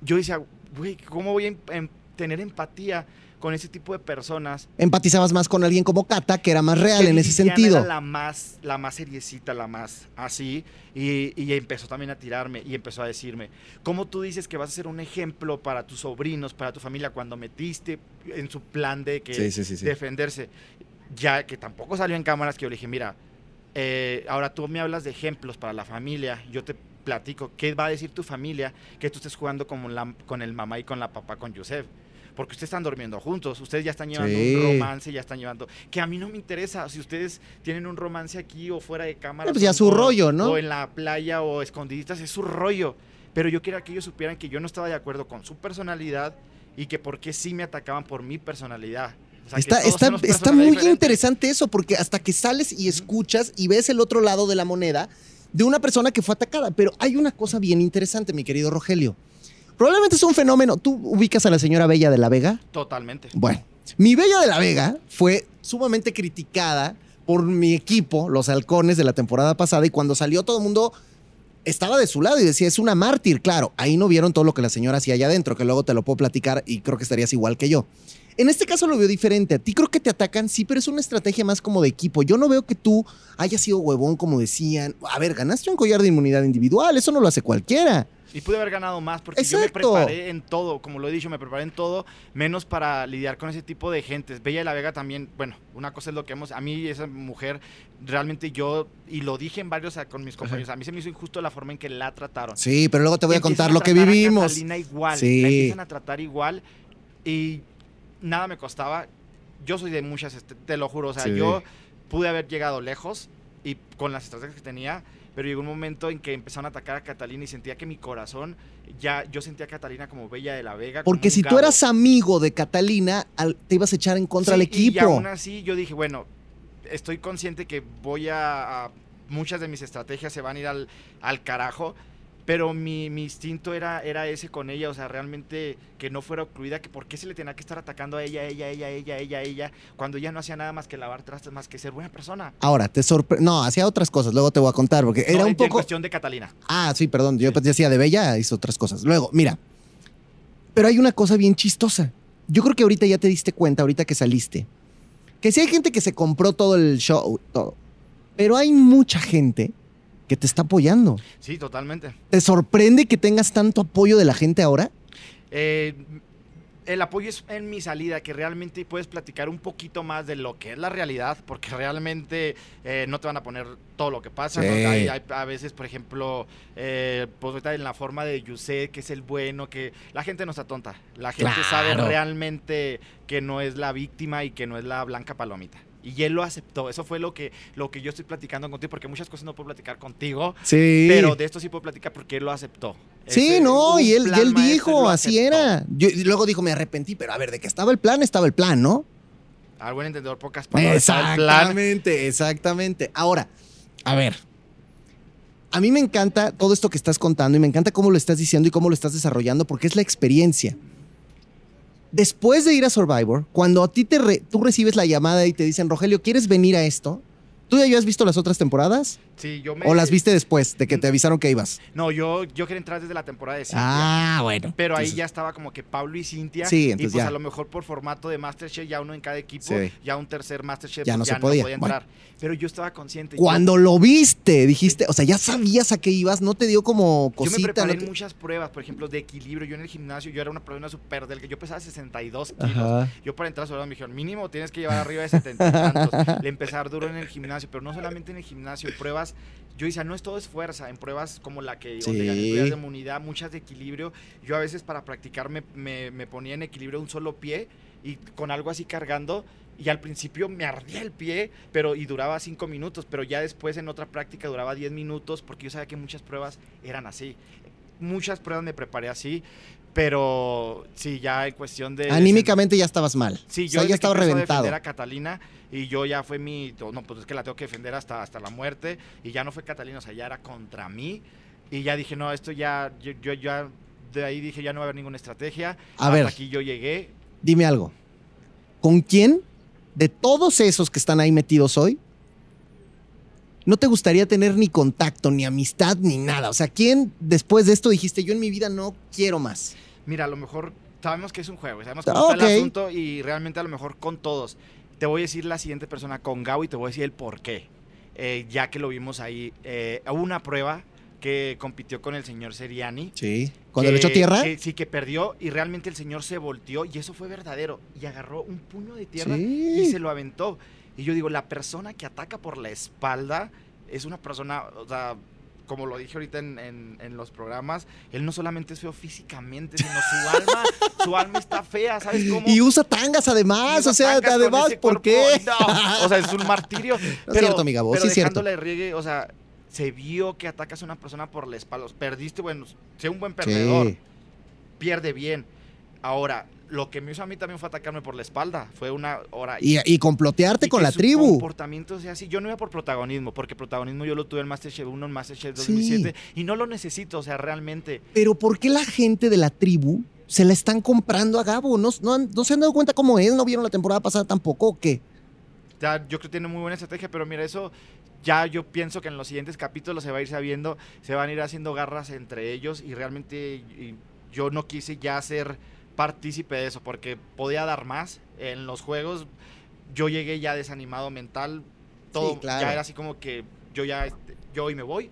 yo decía, güey, ¿cómo voy a em- em- tener empatía con ese tipo de personas? Empatizabas más con alguien como Cata, que era más real Que en ese sentido. Era la más, la más seriecita, la más así. Y, y empezó también a tirarme y empezó a decirme, ¿cómo tú dices que vas a ser un ejemplo para tus sobrinos, para tu familia, cuando metiste en su plan de que Sí, sí, sí, sí. defenderse? Ya que tampoco salió en cámaras, que yo le dije, mira, eh, ahora tú me hablas de ejemplos para la familia, yo te platico, ¿qué va a decir tu familia que tú estés jugando con, la, con el mamá y con la papá con Yusef? porque ustedes están durmiendo juntos, ustedes ya están llevando un romance, ya están llevando, que a mí no me interesa si ustedes tienen un romance aquí o fuera de cámara. Pues ya su rollo, ¿no? O en la playa o escondiditas, es su rollo. Pero yo quería que ellos supieran que yo no estaba de acuerdo con su personalidad y que por qué sí me atacaban por mi personalidad. Está, está, está muy interesante eso, porque hasta que sales y escuchas y ves el otro lado de la moneda de una persona que fue atacada. Pero hay una cosa bien interesante, mi querido Rogelio. Probablemente es un fenómeno. ¿Tú ubicas a la señora Bella de la Vega? Totalmente. Bueno, mi Bella de la Vega fue sumamente criticada por mi equipo, los halcones de la temporada pasada, y cuando salió todo el mundo estaba de su lado y decía, es una mártir. Claro, ahí no vieron todo lo que la señora hacía allá adentro, que luego te lo puedo platicar y creo que estarías igual que yo. En este caso lo veo diferente. A ti creo que te atacan, sí, pero es una estrategia más como de equipo. Yo no veo que tú hayas sido huevón, como decían. A ver, ganaste un collar de inmunidad individual, eso no lo hace cualquiera. Y pude haber ganado más porque yo me preparé en todo, como lo he dicho, me preparé en todo, menos para lidiar con ese tipo de gentes. Bella de la Vega también, bueno, una cosa es lo que hemos, a mí esa mujer, realmente yo, y lo dije en varios con mis compañeros, a mí se me hizo injusto la forma en que la trataron. Sí, pero luego te voy a contar lo que vivimos. A Catalina igual, sí. la empiezan a tratar igual y nada me costaba. Yo soy de muchas, este, te lo juro, o sea, yo pude haber llegado lejos y con las estrategias que tenía, pero llegó un momento en que empezaron a atacar a Catalina y sentía que mi corazón, ya yo sentía a Catalina como Bella de la Vega. Porque si tú eras amigo de Catalina, te ibas a echar en contra del equipo. Y aún así yo dije, bueno, estoy consciente que voy a, muchas de mis estrategias se van a ir al, al carajo, pero mi, instinto era, era ese con ella, o sea, realmente que no fuera ocluida, que por qué se le tenía que estar atacando a ella, ella, ella, ella, ella, ella, cuando ella no hacía nada más que lavar trastes, más que ser buena persona. Ahora, te sorprende, no, hacía otras cosas, luego te voy a contar, porque era un poco... cuestión de Catalina. Ah, sí, perdón, yo decía de Bella, hizo otras cosas. Luego, mira, pero hay una cosa bien chistosa. Yo creo que ahorita ya te diste cuenta, ahorita que saliste, que sí hay gente que se compró todo el show, todo, pero hay mucha gente que te está apoyando. Sí, totalmente. ¿Te sorprende que tengas tanto apoyo de la gente ahora? Eh, el apoyo es en mi salida, que realmente puedes platicar un poquito más de lo que es la realidad, porque realmente eh, no te van a poner todo lo que pasa. Hay, a veces, por ejemplo, eh, pues en la forma de Yusef, que es el bueno, que la gente no está tonta. La gente sabe realmente que no es la víctima y que no es la blanca palomita. Y él lo aceptó. Eso fue lo que, lo que yo estoy platicando contigo, porque muchas cosas no puedo platicar contigo. Sí. Pero de esto sí puedo platicar porque él lo aceptó. Sí, no, y él, él dijo, así era. y luego dijo, me arrepentí, pero a ver, de que estaba el plan, estaba el plan, ¿no? Al buen entendedor, pocas palabras. Exactamente, exactamente. Ahora, a ver. A mí me encanta todo esto que estás contando y me encanta cómo lo estás diciendo y cómo lo estás desarrollando porque es la experiencia después de ir a Survivor, cuando a ti te tú recibes la llamada y te dicen, Rogelio, ¿quieres venir a esto? ¿Tú ya habías visto las otras temporadas? Sí, yo me... ¿O las viste después de que te avisaron que ibas? No, yo, yo quería entrar desde la temporada de Cintia. Ah, bueno. Pero ahí ya estaba como que Pablo y Cintia. Sí, entonces y pues ya. a lo mejor por formato de Masterchef, ya uno en cada equipo, ya un tercer Masterchef ya, no, se podía. entrar. Pero yo estaba consciente. Cuando lo viste, dijiste, o sea, ya sabías a qué ibas, no te dio como cosita. Yo me preparé en muchas pruebas, por ejemplo, de equilibrio. Yo en el gimnasio, yo era una persona súper delgada. Yo pesaba 62 kilos. Yo para entrar a me dijeron, mínimo tienes que llevar arriba de 70 y tantos. Le empezar duro en el gimnasio, pero no solamente en el gimnasio, pruebas yo decía, no es todo es fuerza, en pruebas como la que sí. de inmunidad, muchas de equilibrio, yo a veces para practicar me, me, ponía en equilibrio un solo pie y con algo así cargando y al principio me ardía el pie, pero y duraba cinco minutos, pero ya después en otra práctica duraba 10 minutos porque yo sabía que muchas pruebas eran así. Muchas pruebas me preparé así, pero sí, ya en cuestión de... Anímicamente ya estabas mal. Sí, yo ya estaba reventado. A, a Catalina y yo ya fue mi... No, pues es que la tengo que defender hasta, hasta la muerte. Y ya no fue Catalina, o sea, ya era contra mí. Y ya dije, no, esto ya... Yo, ya... De ahí dije, ya no va a haber ninguna estrategia. A hasta ver. aquí yo llegué. Dime algo. ¿Con quién de todos esos que están ahí metidos hoy no te gustaría tener ni contacto, ni amistad, ni nada? O sea, ¿quién después de esto dijiste, yo en mi vida no quiero más? Mira, a lo mejor sabemos que es un juego, sabemos que está el asunto y realmente a lo mejor con todos. Te voy a decir la siguiente persona con Gao y te voy a decir el por qué. Eh, ya que lo vimos ahí, eh, hubo una prueba que compitió con el señor Seriani. Sí. ¿Cuando le echó tierra? sí, que perdió y realmente el señor se volteó y eso fue verdadero. Y agarró un puño de tierra y se lo aventó. Y yo digo, la persona que ataca por la espalda es una persona, o sea, como lo dije ahorita en, en, los programas, él no solamente es feo físicamente, sino su alma, su alma está fea, ¿sabes cómo? Y usa tangas además, o sea, además, ¿por qué? o sea, es un martirio. No pero, es cierto, amiga, vos, pero sí cierto. riegue, o sea, se vio que atacas a una persona por la espalda. Perdiste, bueno, sé un buen perdedor. Pierde bien. Ahora, lo que me hizo a mí también fue atacarme por la espalda. Fue una hora. Y, y complotearte con la tribu. comportamiento sea así. Yo no iba por protagonismo, porque protagonismo yo lo tuve en Masterchef 1, en Masterchef 2007, y no lo necesito, o sea, realmente. Pero ¿por qué la gente de la tribu se la están comprando a Gabo? ¿No, no, se han dado cuenta cómo es? ¿No vieron la temporada pasada tampoco o qué? Ya, yo creo que tiene muy buena estrategia, pero mira, eso ya yo pienso que en los siguientes capítulos se va a ir sabiendo, se van a ir haciendo garras entre ellos y realmente yo no quise ya ser partícipe de eso, porque podía dar más. En los juegos yo llegué ya desanimado mental, todo ya era así como que yo ya, este, yo hoy me voy.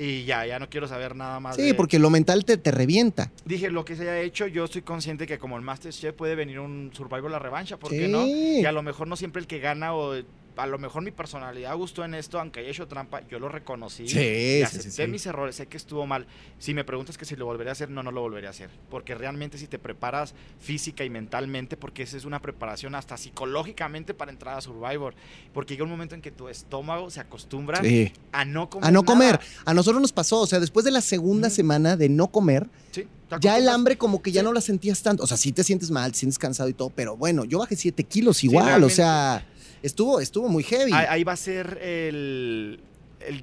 Y ya, ya no quiero saber nada más. Sí, porque lo mental te, te revienta. Dije, lo que se haya hecho, yo estoy consciente que como el Masterchef puede venir un Survivor la revancha, ¿por qué no? Y a lo mejor no siempre el que gana o a lo mejor mi personalidad gustó en esto, aunque haya hecho trampa, yo lo reconocí. Sí, y acepté mis errores, sé que estuvo mal. Si me preguntas que si lo volvería a hacer, no, no lo volvería a hacer. Porque realmente si te preparas física y mentalmente, porque esa es una preparación hasta psicológicamente para entrar a Survivor. Porque llega un momento en que tu estómago se acostumbra a no comer. A no comer. A nosotros nos pasó, o sea, después de la segunda semana de no comer, ya el hambre como que ya no la sentías tanto. O sea, sí te sientes mal, te sientes cansado y todo, pero bueno, yo bajé 7 kilos igual, o sea estuvo, estuvo muy heavy. Ahí, va a ser el,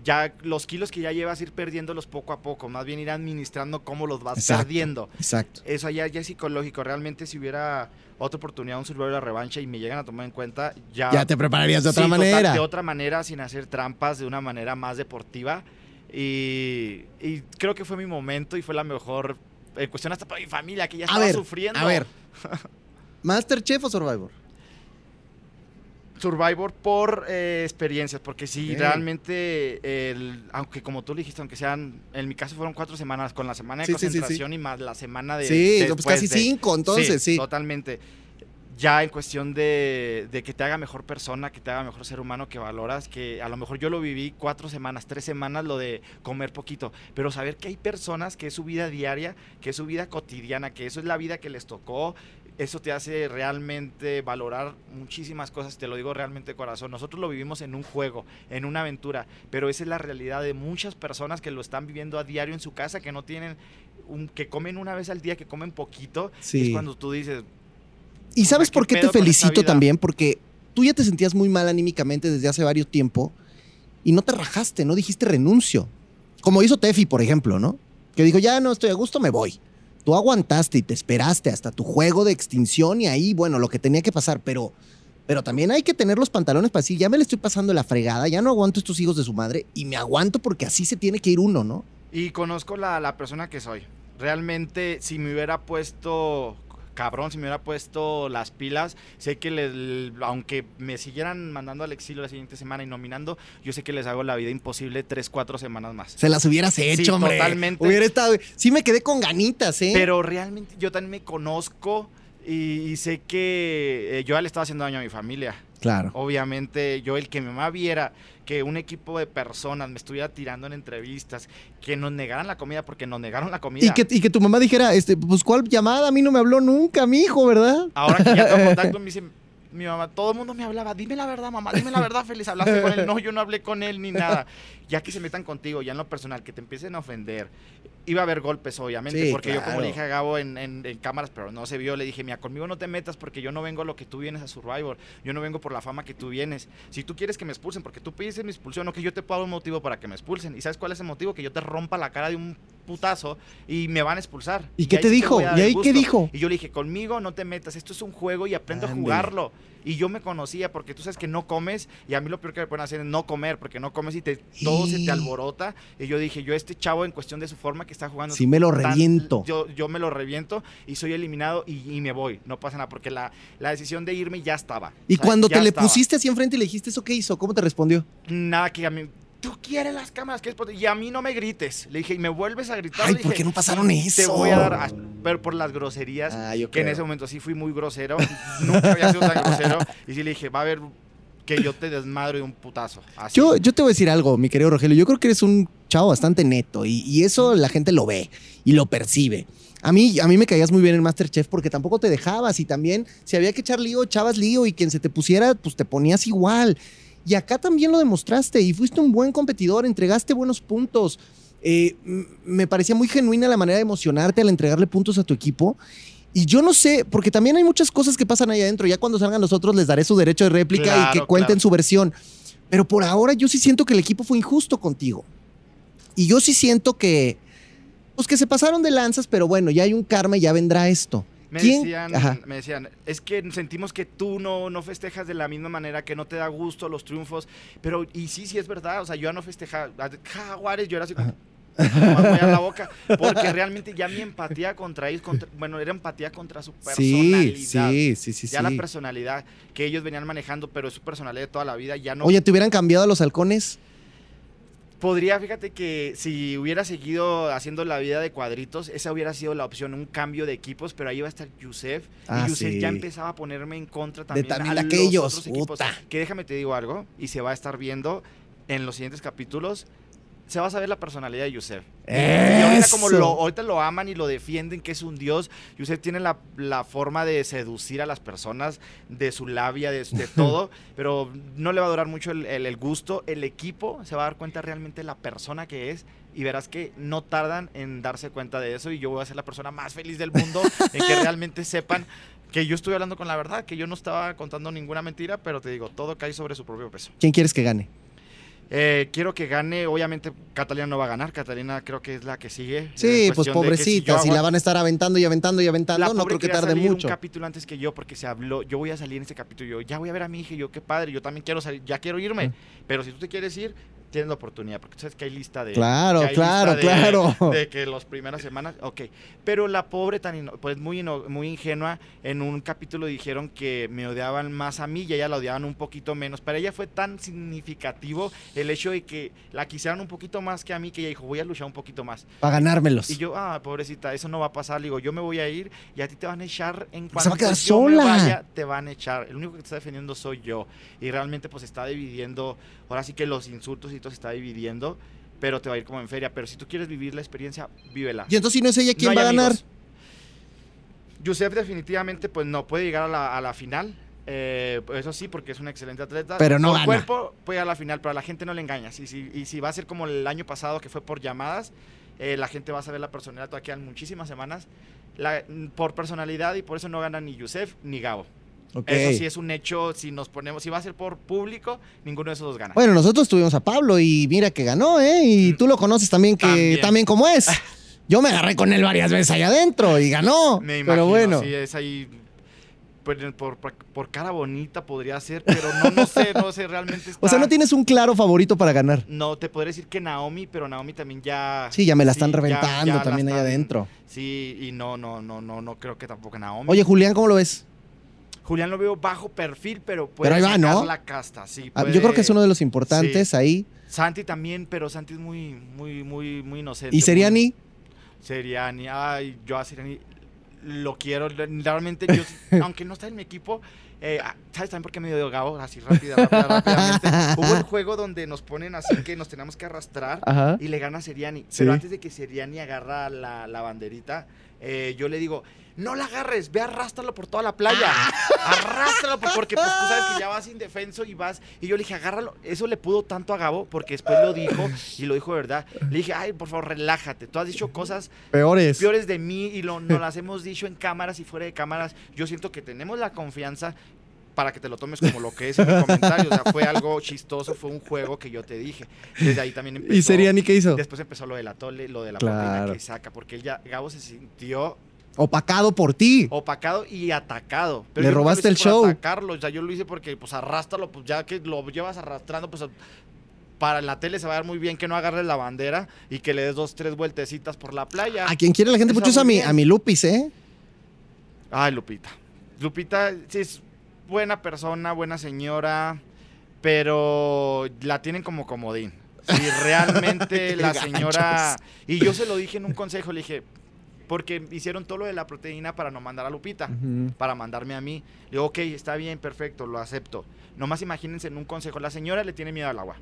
ya los kilos que ya llevas ir perdiéndolos poco a poco, más bien ir administrando cómo los vas perdiendo. Exacto. Eso ya, ya es psicológico. Realmente si hubiera otra oportunidad, un Survivor de la revancha y me llegan a tomar en cuenta, ya... Ya te prepararías de otra manera. de otra manera, sin hacer trampas, de una manera más deportiva. Y, creo que fue mi momento y fue la mejor, en cuestión hasta para mi familia, que ya estaba sufriendo. A ver, ¿Masterchef o Survivor? Survivor por eh, experiencias, porque sí, realmente, el, aunque como tú dijiste, aunque sean, en mi caso fueron cuatro semanas, con la semana de concentración y más la semana de... Sí, pues casi cinco, entonces, sí. Totalmente. Ya en cuestión de, de, que te haga mejor persona, que te haga mejor ser humano, que valoras, que a lo mejor yo lo viví cuatro semanas, tres semanas, lo de comer poquito, pero saber que hay personas que es su vida diaria, que es su vida cotidiana, que eso es la vida que les tocó, eso te hace realmente valorar muchísimas cosas, te lo digo realmente de corazón. Nosotros lo vivimos en un juego, en una aventura, pero esa es la realidad de muchas personas que lo están viviendo a diario en su casa, que no tienen, un, que comen una vez al día, que comen poquito. Es cuando tú dices... ¿Y sabes por qué te felicito también? Porque tú ya te sentías muy mal anímicamente desde hace varios tiempo y no te rajaste, no dijiste renuncio. Como hizo Tefi, por ejemplo, ¿no? Que dijo, ya no estoy a gusto, me voy. Tú aguantaste y te esperaste hasta tu juego de extinción y ahí, bueno, lo que tenía que pasar, pero, pero también hay que tener los pantalones para decir, ya me le estoy pasando la fregada, ya no aguanto estos hijos de su madre y me aguanto porque así se tiene que ir uno, ¿no? Y conozco la, la persona que soy. Realmente, si me hubiera puesto cabrón, si me hubiera puesto las pilas, sé que les, aunque me siguieran mandando al exilio la siguiente semana y nominando, yo sé que les hago la vida imposible tres, cuatro semanas más. Se las hubieras hecho, hombre. Totalmente. Hubiera estado, sí me quedé con ganitas, ¿eh? Pero realmente yo también me conozco y, sé que eh, yo ya le estaba haciendo daño a mi familia. Claro. Obviamente, yo el que mi mamá viera que un equipo de personas me estuviera tirando en entrevistas, que nos negaran la comida porque nos negaron la comida. Y que, y que tu mamá dijera, este, pues cuál llamada, a mí no me habló nunca, mi hijo, ¿verdad? Ahora que ya tengo contacto, me dice, mi mamá, todo el mundo me hablaba, dime la verdad, mamá, dime la verdad, feliz, hablaste con él. No, yo no hablé con él ni nada. Ya que se metan contigo, ya en lo personal, que te empiecen a ofender. Iba a haber golpes, obviamente, porque yo como le dije a Gabo en, en, cámaras, pero no se vio, le dije, mira, conmigo no te metas porque yo no vengo a lo que tú vienes a Survivor, yo no vengo por la fama que tú vienes. Si tú quieres que me expulsen, porque tú pides mi expulsión, no que yo te puedo dar un motivo para que me expulsen. ¿Y sabes cuál es el motivo? Que yo te rompa la cara de un putazo y me van a expulsar. ¿Y, qué te dijo? ¿Y ahí qué dijo? Y yo le dije, conmigo no te metas, esto es un juego y aprendo a jugarlo. Y yo me conocía porque tú sabes que no comes y a mí lo peor que me pueden hacer es no comer porque no comes y te, todo se te alborota. Y yo dije, yo este chavo en cuestión de su forma que está jugando... Sí me lo reviento. Yo, yo me lo reviento y soy eliminado y, me voy. No pasa nada porque la, la decisión de irme ya estaba. Y cuando te le pusiste así enfrente y le dijiste eso, ¿qué hizo? ¿Cómo te respondió? Nada, que a mí tú quieres las cámaras, que y a mí no me grites. Le dije, y me vuelves a gritar. Ay, ¿por qué no pasaron eso? Te voy a dar, pero por las groserías, ah, que en ese momento sí fui muy grosero, nunca había sido tan grosero, y sí le dije, va a haber que yo te desmadro de un putazo. Yo, yo te voy a decir algo, mi querido Rogelio, yo creo que eres un chavo bastante neto y, y eso la gente lo ve y lo percibe. A mí, a mí me caías muy bien en Masterchef porque tampoco te dejabas y también si había que echar lío, echabas lío y quien se te pusiera, pues te ponías igual. Y acá también lo demostraste y fuiste un buen competidor, entregaste buenos puntos. Eh, me parecía muy genuina la manera de emocionarte al entregarle puntos a tu equipo. Y yo no sé, porque también hay muchas cosas que pasan ahí adentro. Ya cuando salgan los otros les daré su derecho de réplica y que cuenten su versión. Pero por ahora yo sí siento que el equipo fue injusto contigo. Y yo sí siento que, pues que se pasaron de lanzas, pero bueno, ya hay un karma y ya vendrá esto. Me decían, me decían, es que sentimos que tú no, no festejas de la misma manera, que no te da gusto los triunfos, pero, y sí, sí es verdad, o sea, yo no festejaba, Jaguares, yo era así como, voy a la boca, porque realmente ya mi empatía contra ellos, bueno, era empatía contra su personalidad. Sí, sí, sí, Ya la personalidad que ellos venían manejando, pero es su personalidad de toda la vida, ya no. Oye, ¿te hubieran cambiado a los halcones? Podría, fíjate que si hubiera seguido haciendo la vida de cuadritos, esa hubiera sido la opción, un cambio de equipos, pero ahí va a estar Yusef. y Yusef ah, ya empezaba a ponerme en contra también, de, también aquellos, otros equipos. Que déjame te digo algo, y se va a estar viendo en los siguientes capítulos se va a saber la personalidad de Yusef. Ahorita como lo, ahorita lo aman y lo defienden, que es un dios, Yusef tiene la, forma de seducir a las personas, de su labia, de, todo, pero no le va a durar mucho el, gusto. El equipo se va a dar cuenta realmente de la persona que es y verás que no tardan en darse cuenta de eso y yo voy a ser la persona más feliz del mundo en que realmente sepan que yo estoy hablando con la verdad, que yo no estaba contando ninguna mentira, pero te digo, todo cae sobre su propio peso. ¿Quién quieres que gane? Eh, quiero que gane, obviamente Catalina no va a ganar, Catalina creo que es la que sigue. Sí, pues pobrecita, si, la van a estar aventando y aventando y aventando, no creo que tarde mucho. un capítulo antes que yo porque se habló, yo voy a salir en ese capítulo, yo ya voy a ver a mi hija yo qué padre, yo también quiero salir, ya quiero irme, pero si tú te quieres ir, tienes la oportunidad, porque sabes que hay lista de... Claro, claro, claro. De que las primeras semanas, ok. Pero la pobre, tan pues muy, muy ingenua, en un capítulo dijeron que me odiaban más a mí y ella la odiaban un poquito menos. Para ella fue tan significativo el hecho de que la quisieran un poquito más que a mí, que ella dijo, voy a luchar un poquito más. Para ganármelos. Y yo, ah, pobrecita, eso no va a pasar. Le digo, yo me voy a ir y a ti te van a echar en cuanto se va a quedar sola. te van a echar. El único que te está defendiendo soy yo. Y realmente pues está dividiendo, ahora sí que los insultos y se está dividiendo, pero te va a ir como en feria. Pero si tú quieres vivir la experiencia, vívela. Y entonces si no es ella, ¿quién va a ganar? Yusef definitivamente pues no puede llegar a la, final. Eh, eso sí, porque es un excelente atleta. Pero no Por cuerpo puede llegar a la final, pero a la gente no le engaña. Y si, y si va a ser como el año pasado que fue por llamadas, eh, la gente va a saber la personalidad. Todavía quedan muchísimas semanas. por personalidad y por eso no gana ni Yusef ni Gabo. Eso sí es un hecho, si nos ponemos, si va a ser por público, ninguno de esos dos gana. Bueno, nosotros tuvimos a Pablo y mira que ganó, ¿eh? Y mm. tú lo conoces también, que también, como es. Yo me agarré con él varias veces allá adentro y ganó. Me imagino, pero bueno. Sí, es ahí. Pues, por, por, cara bonita podría ser, pero no, no sé, no sé, realmente O sea, no tienes un claro favorito para ganar. No, te podría decir que Naomi, pero Naomi también ya... Sí, ya me la están reventando también allá adentro. Sí, y no, no, no, no, no creo que tampoco Naomi. Oye, Julián, ¿cómo lo ves? Julián lo veo bajo perfil, pero puede pero la casta. Sí, ah, Yo creo que es uno de los importantes ahí. Santi también, pero Santi es muy, muy, muy, muy inocente. ¿Y Seriani? Seriani, ay, yo a Seriani lo quiero. Realmente, yo, aunque no está en mi equipo, eh, ah, ¿sabes también por qué me dio Gabo? Así rápida, rápidamente. Hubo el juego donde nos ponen así que nos tenemos que arrastrar y le gana Seriani. Pero antes de que Seriani agarra la, la banderita, eh, yo le digo, no la agarres, ve arrástralo por toda la playa. Ah. arrástralo porque pues, tú sabes que ya vas indefenso y vas. Y yo le dije, agárralo. Eso le pudo tanto a Gabo porque después lo dijo y lo dijo de verdad. Le dije, ay, por favor, relájate. Tú has dicho cosas peores, peores de mí y lo, nos las hemos dicho en cámaras y fuera de cámaras. Yo siento que tenemos la confianza para que te lo tomes como lo que es en mi comentario. O sea, fue algo chistoso, fue un juego que yo te dije. Desde ahí también empezó. ¿Y sería ni qué hizo? Después empezó lo del atole, lo de la proteína que saca, porque él ya, Gabo se sintió Opacado por ti. Opacado y atacado. Le robaste el show. Atacarlo. O sea, yo lo hice porque, pues, arrástralo, pues, ya que lo llevas arrastrando, pues, para la tele se va a ver muy bien que no agarres la bandera y que le des dos, tres vueltecitas por la playa. A quien quiere la gente mucho es a mi, a mi Lupis, ¿eh? Ay, Lupita. Lupita, sí, es buena persona, buena señora, pero la tienen como comodín. Si realmente la señora... Y yo se lo dije en un consejo, le dije, porque hicieron todo lo de la proteína para no mandar a Lupita, para mandarme a mí. Le digo, ok, está bien, perfecto, lo acepto. Nomás imagínense en un consejo, la señora le tiene miedo al agua.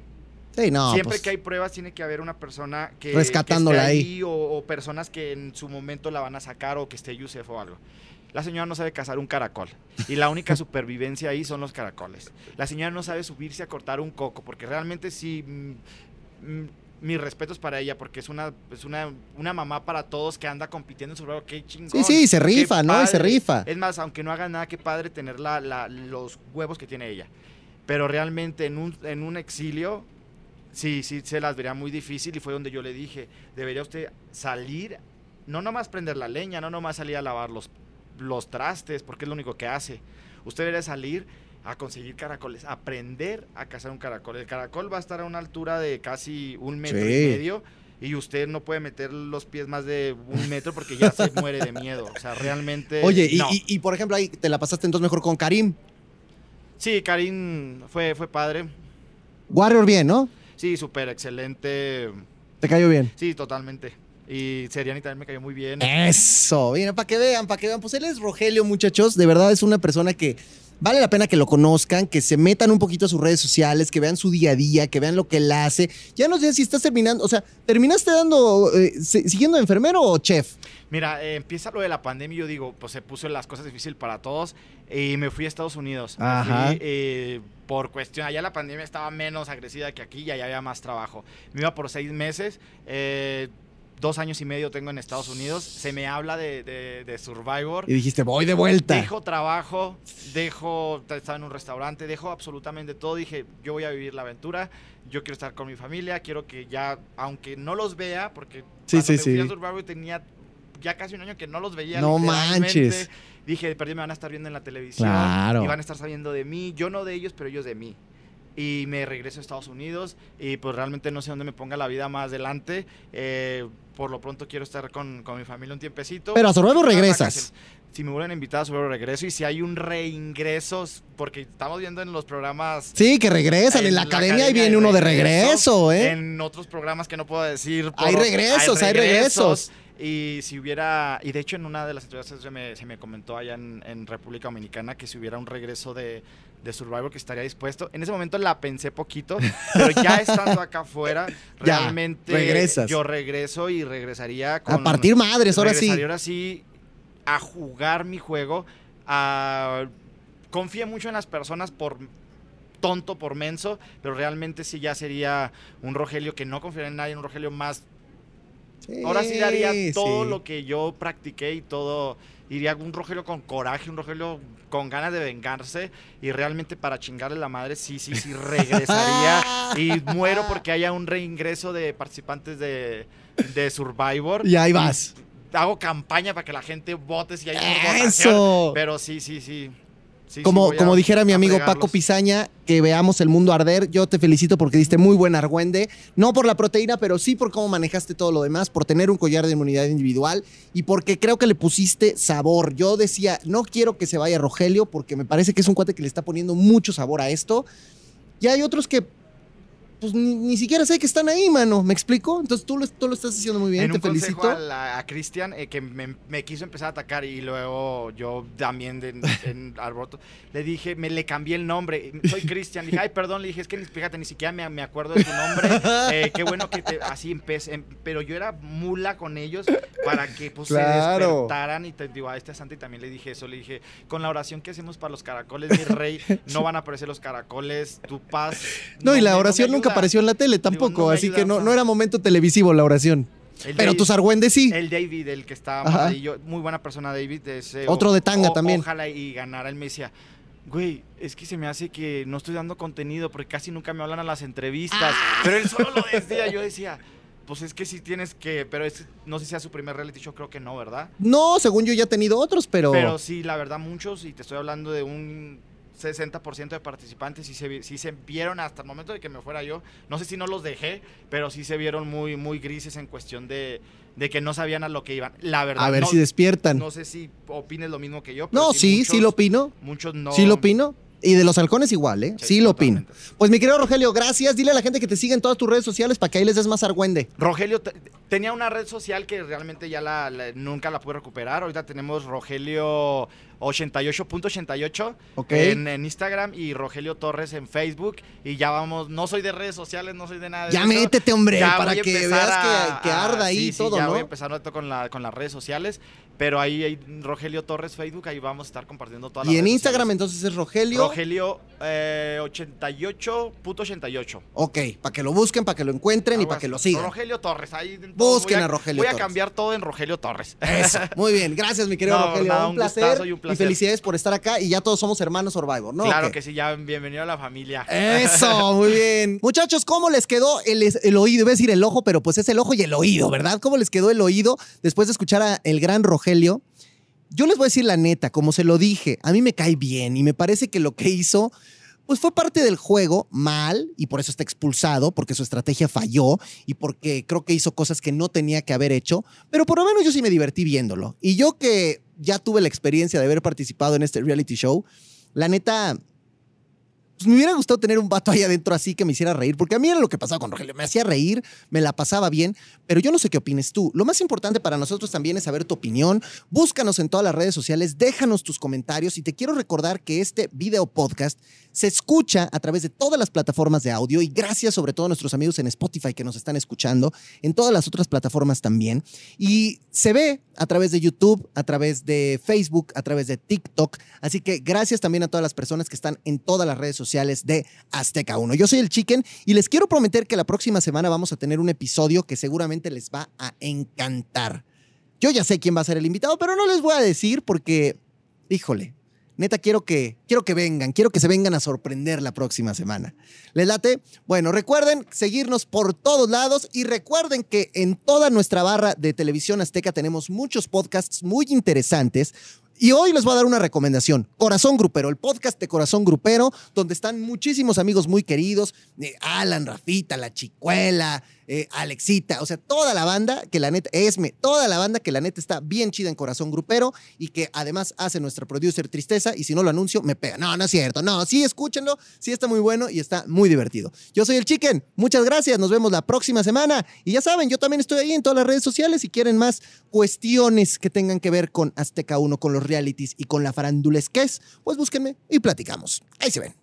Sí, no. Siempre pues, que hay pruebas tiene que haber una persona que, Rescatándola que esté ahí. O, o personas que en su momento la van a sacar o que esté Yusef o algo. La señora no sabe cazar un caracol y la única supervivencia ahí son los caracoles. La señora no sabe subirse a cortar un coco porque realmente sí, mm, mm, mis respetos para ella porque es una es una, una mamá para todos que anda compitiendo sobre algo qué chingón. Sí, sí, se rifa, ¿no? Se rifa. Es más, aunque no haga nada, qué padre tener la- la- los huevos que tiene ella. Pero realmente en un, en un exilio, sí, sí, se las vería muy difícil y fue donde yo le dije, debería usted salir, no nomás prender la leña, no nomás salir a lavar los, los trastes, porque es lo único que hace. Usted debería salir a conseguir caracoles, aprender a cazar un caracol. El caracol va a estar a una altura de casi un metro Sí. y medio y usted no puede meter los pies más de un metro porque ya se muere de miedo. O sea, realmente... Oye, y- y, por ejemplo, ahí te la pasaste entonces mejor con Karim. Sí, Karim fue, fue padre. Warrior bien, ¿no? Sí, súper excelente. Te cayó bien. Sí, totalmente. Y Seriani también me cayó muy bien. Eso, mira, para que vean, para que vean. Pues él es Rogelio, muchachos. De verdad es una persona que vale la pena que lo conozcan, que se metan un poquito a sus redes sociales, que vean su día a día, que vean lo que él hace. Ya no sé si estás terminando, o sea, ¿terminaste dando, eh, siguiendo de enfermero o chef? Mira, eh, empieza lo de la pandemia y yo digo, pues se puso las cosas difíciles para todos y me fui a Estados Unidos. Ajá. fui, eh, por cuestión, allá la pandemia estaba menos agresiva que aquí y allá había más trabajo. Me iba por seis meses. eh, dos años y medio tengo en Estados Unidos. Se me habla de, de- de Survivor. Y dijiste, voy de vuelta. Dejo trabajo, dejo, estaba en un restaurante, dejo absolutamente todo. Dije, yo voy a vivir la aventura, yo quiero estar con mi familia, quiero que ya, aunque no los vea, porque Sí, cuando sí, sí. a Survivor tenía ya casi un año que no los veía. No manches. Dije, perdido me van a estar viendo en la televisión. Claro. Y van a estar sabiendo de mí, yo no de ellos, pero ellos de mí. Y me regreso a Estados Unidos y pues realmente no sé dónde me ponga la vida más adelante. Eh, por lo pronto quiero estar con, con mi familia un tiempecito. Pero a Survivor regresas. Si me vuelven a invitar regreso y si hay un reingresos, porque estamos viendo en los programas... Sí, que regresan. En, la, academia, ahí viene hay uno de regreso, ¿eh? En otros programas que no puedo decir. por Hay otro- regresos, hay regresos. Y si hubiera, y de hecho en una de las entrevistas se me, se me comentó allá en, en República Dominicana que si hubiera un regreso de, de Survivor que estaría dispuesto. En ese momento la pensé poquito, pero ya estando acá afuera, Ya, realmente regresas. yo regreso y regresaría con... A partir madres, ahora sí. ahora sí a jugar mi juego. A, confío mucho en las personas por tonto, por menso, pero realmente sí ya sería un Rogelio que no confiaría en nadie, un Rogelio más Ahora sí daría todo sí. lo que yo practiqué y todo. Iría un Rogelio con coraje, un Rogelio con ganas de vengarse. Y realmente para chingarle la madre, sí, sí, sí, regresaría. y muero porque haya un reingreso de participantes de, de Survivor. Y ahí vas. Hago campaña para que la gente vote si hay una votación. Eso. Pero sí, sí, sí. Sí, sí, Como, a- como dijera mi amigo. Paco Pizaña, que veamos el mundo arder. Yo te felicito porque diste muy buen argüende. No por la proteína, pero sí por cómo manejaste todo lo demás, por tener un collar de inmunidad individual y porque creo que le pusiste sabor. Yo decía, no quiero que se vaya Rogelio porque me parece que es un cuate que le está poniendo mucho sabor a esto. Y hay otros que, pues ni, ni siquiera sé que están ahí, mano. ¿Me explico? Entonces tú lo, tú lo estás haciendo muy bien, en te un consejo felicito. a, la- a Cristian eh, que me, me quiso empezar a atacar y luego yo también de- en alboroto le dije, me le cambié el nombre, soy Cristian, le dije, ay perdón, le dije, es que fíjate, ni siquiera me, me acuerdo de tu nombre, eh, qué bueno que te, así empecé, em- pero yo era mula con ellos para que pues Claro. se despertaran y te digo, a este Santi también le dije eso, le dije, con la oración que hacemos para los caracoles, mi rey, no van a aparecer los caracoles, tu paz. No, y la oración nunca ayuda". Apareció en la tele tampoco, no así que no, no era momento televisivo la oración. El Pero David- tus argüendes sí. El David, el que está Ajá. mamadillo, muy buena persona David. ese, Otro de tanga también. Ojalá y ganara. Él me decía, güey, es que se me hace que no estoy dando contenido porque casi nunca me hablan a las entrevistas. Pero él solo lo decía. Yo decía, pues es que sí tienes que, pero es, no sé si sea su primer reality show, creo que no, ¿verdad? No, según yo ya he tenido otros, pero. Pero sí, la verdad, muchos, y te estoy hablando de un 60% de participantes, sí se, sí se vieron hasta el momento de que me fuera yo. No sé si no los dejé, pero sí se vieron muy, muy grises en cuestión de, de que no sabían a lo que iban. La verdad, a ver no, si despiertan. no No, sé si opines lo mismo que yo. pero sí, muchos, sí lo opino. Muchos no. Sí lo opino. Y de los halcones igual, ¿eh? Sí, lo opino. Pues mi querido Rogelio, gracias. Dile a la gente que te siga en todas tus redes sociales para que ahí les des más argüende. Rogelio, te, tenía una red social que realmente ya la, nunca la pude recuperar. Ahorita tenemos Rogelio 88.88 en, Instagram y Rogelio Torres en Facebook. Y ya vamos, no soy de redes sociales, no soy de nada. ya métete, hombre, para que veas que, arda ahí todo, ya ¿no? voy a empezar con, la, con las redes sociales. Pero ahí hay Rogelio Torres Facebook, ahí vamos a estar compartiendo todas las Y en Instagram entonces es Rogelio. Rogelio eh, 88.88. Ok, para que lo busquen, para que lo encuentren y para que lo sigan. Rogelio Torres, ahí. Busquen a, Rogelio Voy a cambiar todo en Rogelio Torres. Eso, muy bien. Gracias, mi querido Rogelio. un, placer, y un placer. Y felicidades por estar acá y ya todos somos hermanos Survivor, ¿no? Claro que sí, ya bienvenido a la familia. Eso, muy bien. Muchachos, ¿cómo les quedó el, el oído? Iba a decir el ojo, pero pues es el ojo y el oído, ¿verdad? ¿Cómo les quedó el oído después de escuchar a el gran Rogelio? Yo les voy a decir la neta, como se lo dije, a mí me cae bien y me parece que lo que hizo, pues fue parte del juego mal y por eso está expulsado, porque su estrategia falló y porque creo que hizo cosas que no tenía que haber hecho, pero por lo menos yo sí me divertí viéndolo. Y yo que ya tuve la experiencia de haber participado en este reality show, la neta, pues me hubiera gustado tener un vato ahí adentro así que me hiciera reír, porque a mí era lo que pasaba con Rogelio, me hacía reír, me la pasaba bien, pero yo no sé qué opines tú. Lo más importante para nosotros también es saber tu opinión. Búscanos en todas las redes sociales, déjanos tus comentarios y te quiero recordar que este video podcast se escucha a través de todas las plataformas de audio y gracias sobre todo a nuestros amigos en Spotify que nos están escuchando, en todas las otras plataformas también. Y se ve a través de YouTube, a través de Facebook, a través de TikTok. Así que gracias también a todas las personas que están en todas las redes sociales de Azteca 1. Yo soy el Chicken y les quiero prometer que la próxima semana vamos a tener un episodio que seguramente les va a encantar. Yo ya sé quién va a ser el invitado, pero no les voy a decir porque, híjole, Neta, quiero que, quiero que vengan, quiero que se vengan a sorprender la próxima semana. ¿Les late? Bueno, recuerden seguirnos por todos lados y recuerden que en toda nuestra barra de televisión azteca tenemos muchos podcasts muy interesantes. Y hoy les voy a dar una recomendación. Corazón Grupero, el podcast de Corazón Grupero, donde están muchísimos amigos muy queridos. Eh, Alan, Rafita, La Chicuela, eh, Alexita, o sea, toda la banda que la neta, Esme, toda la banda que la neta está bien chida en Corazón Grupero y que además hace nuestra producer Tristeza y si no lo anuncio me pega. No, no es cierto, no, sí escúchenlo, sí está muy bueno y está muy divertido. Yo soy el Chicken, muchas gracias, nos vemos la próxima semana y ya saben, yo también estoy ahí en todas las redes sociales si quieren más cuestiones que tengan que ver con Azteca 1, con los realities y con la farandulesquez, pues búsquenme y platicamos. Ahí se ven.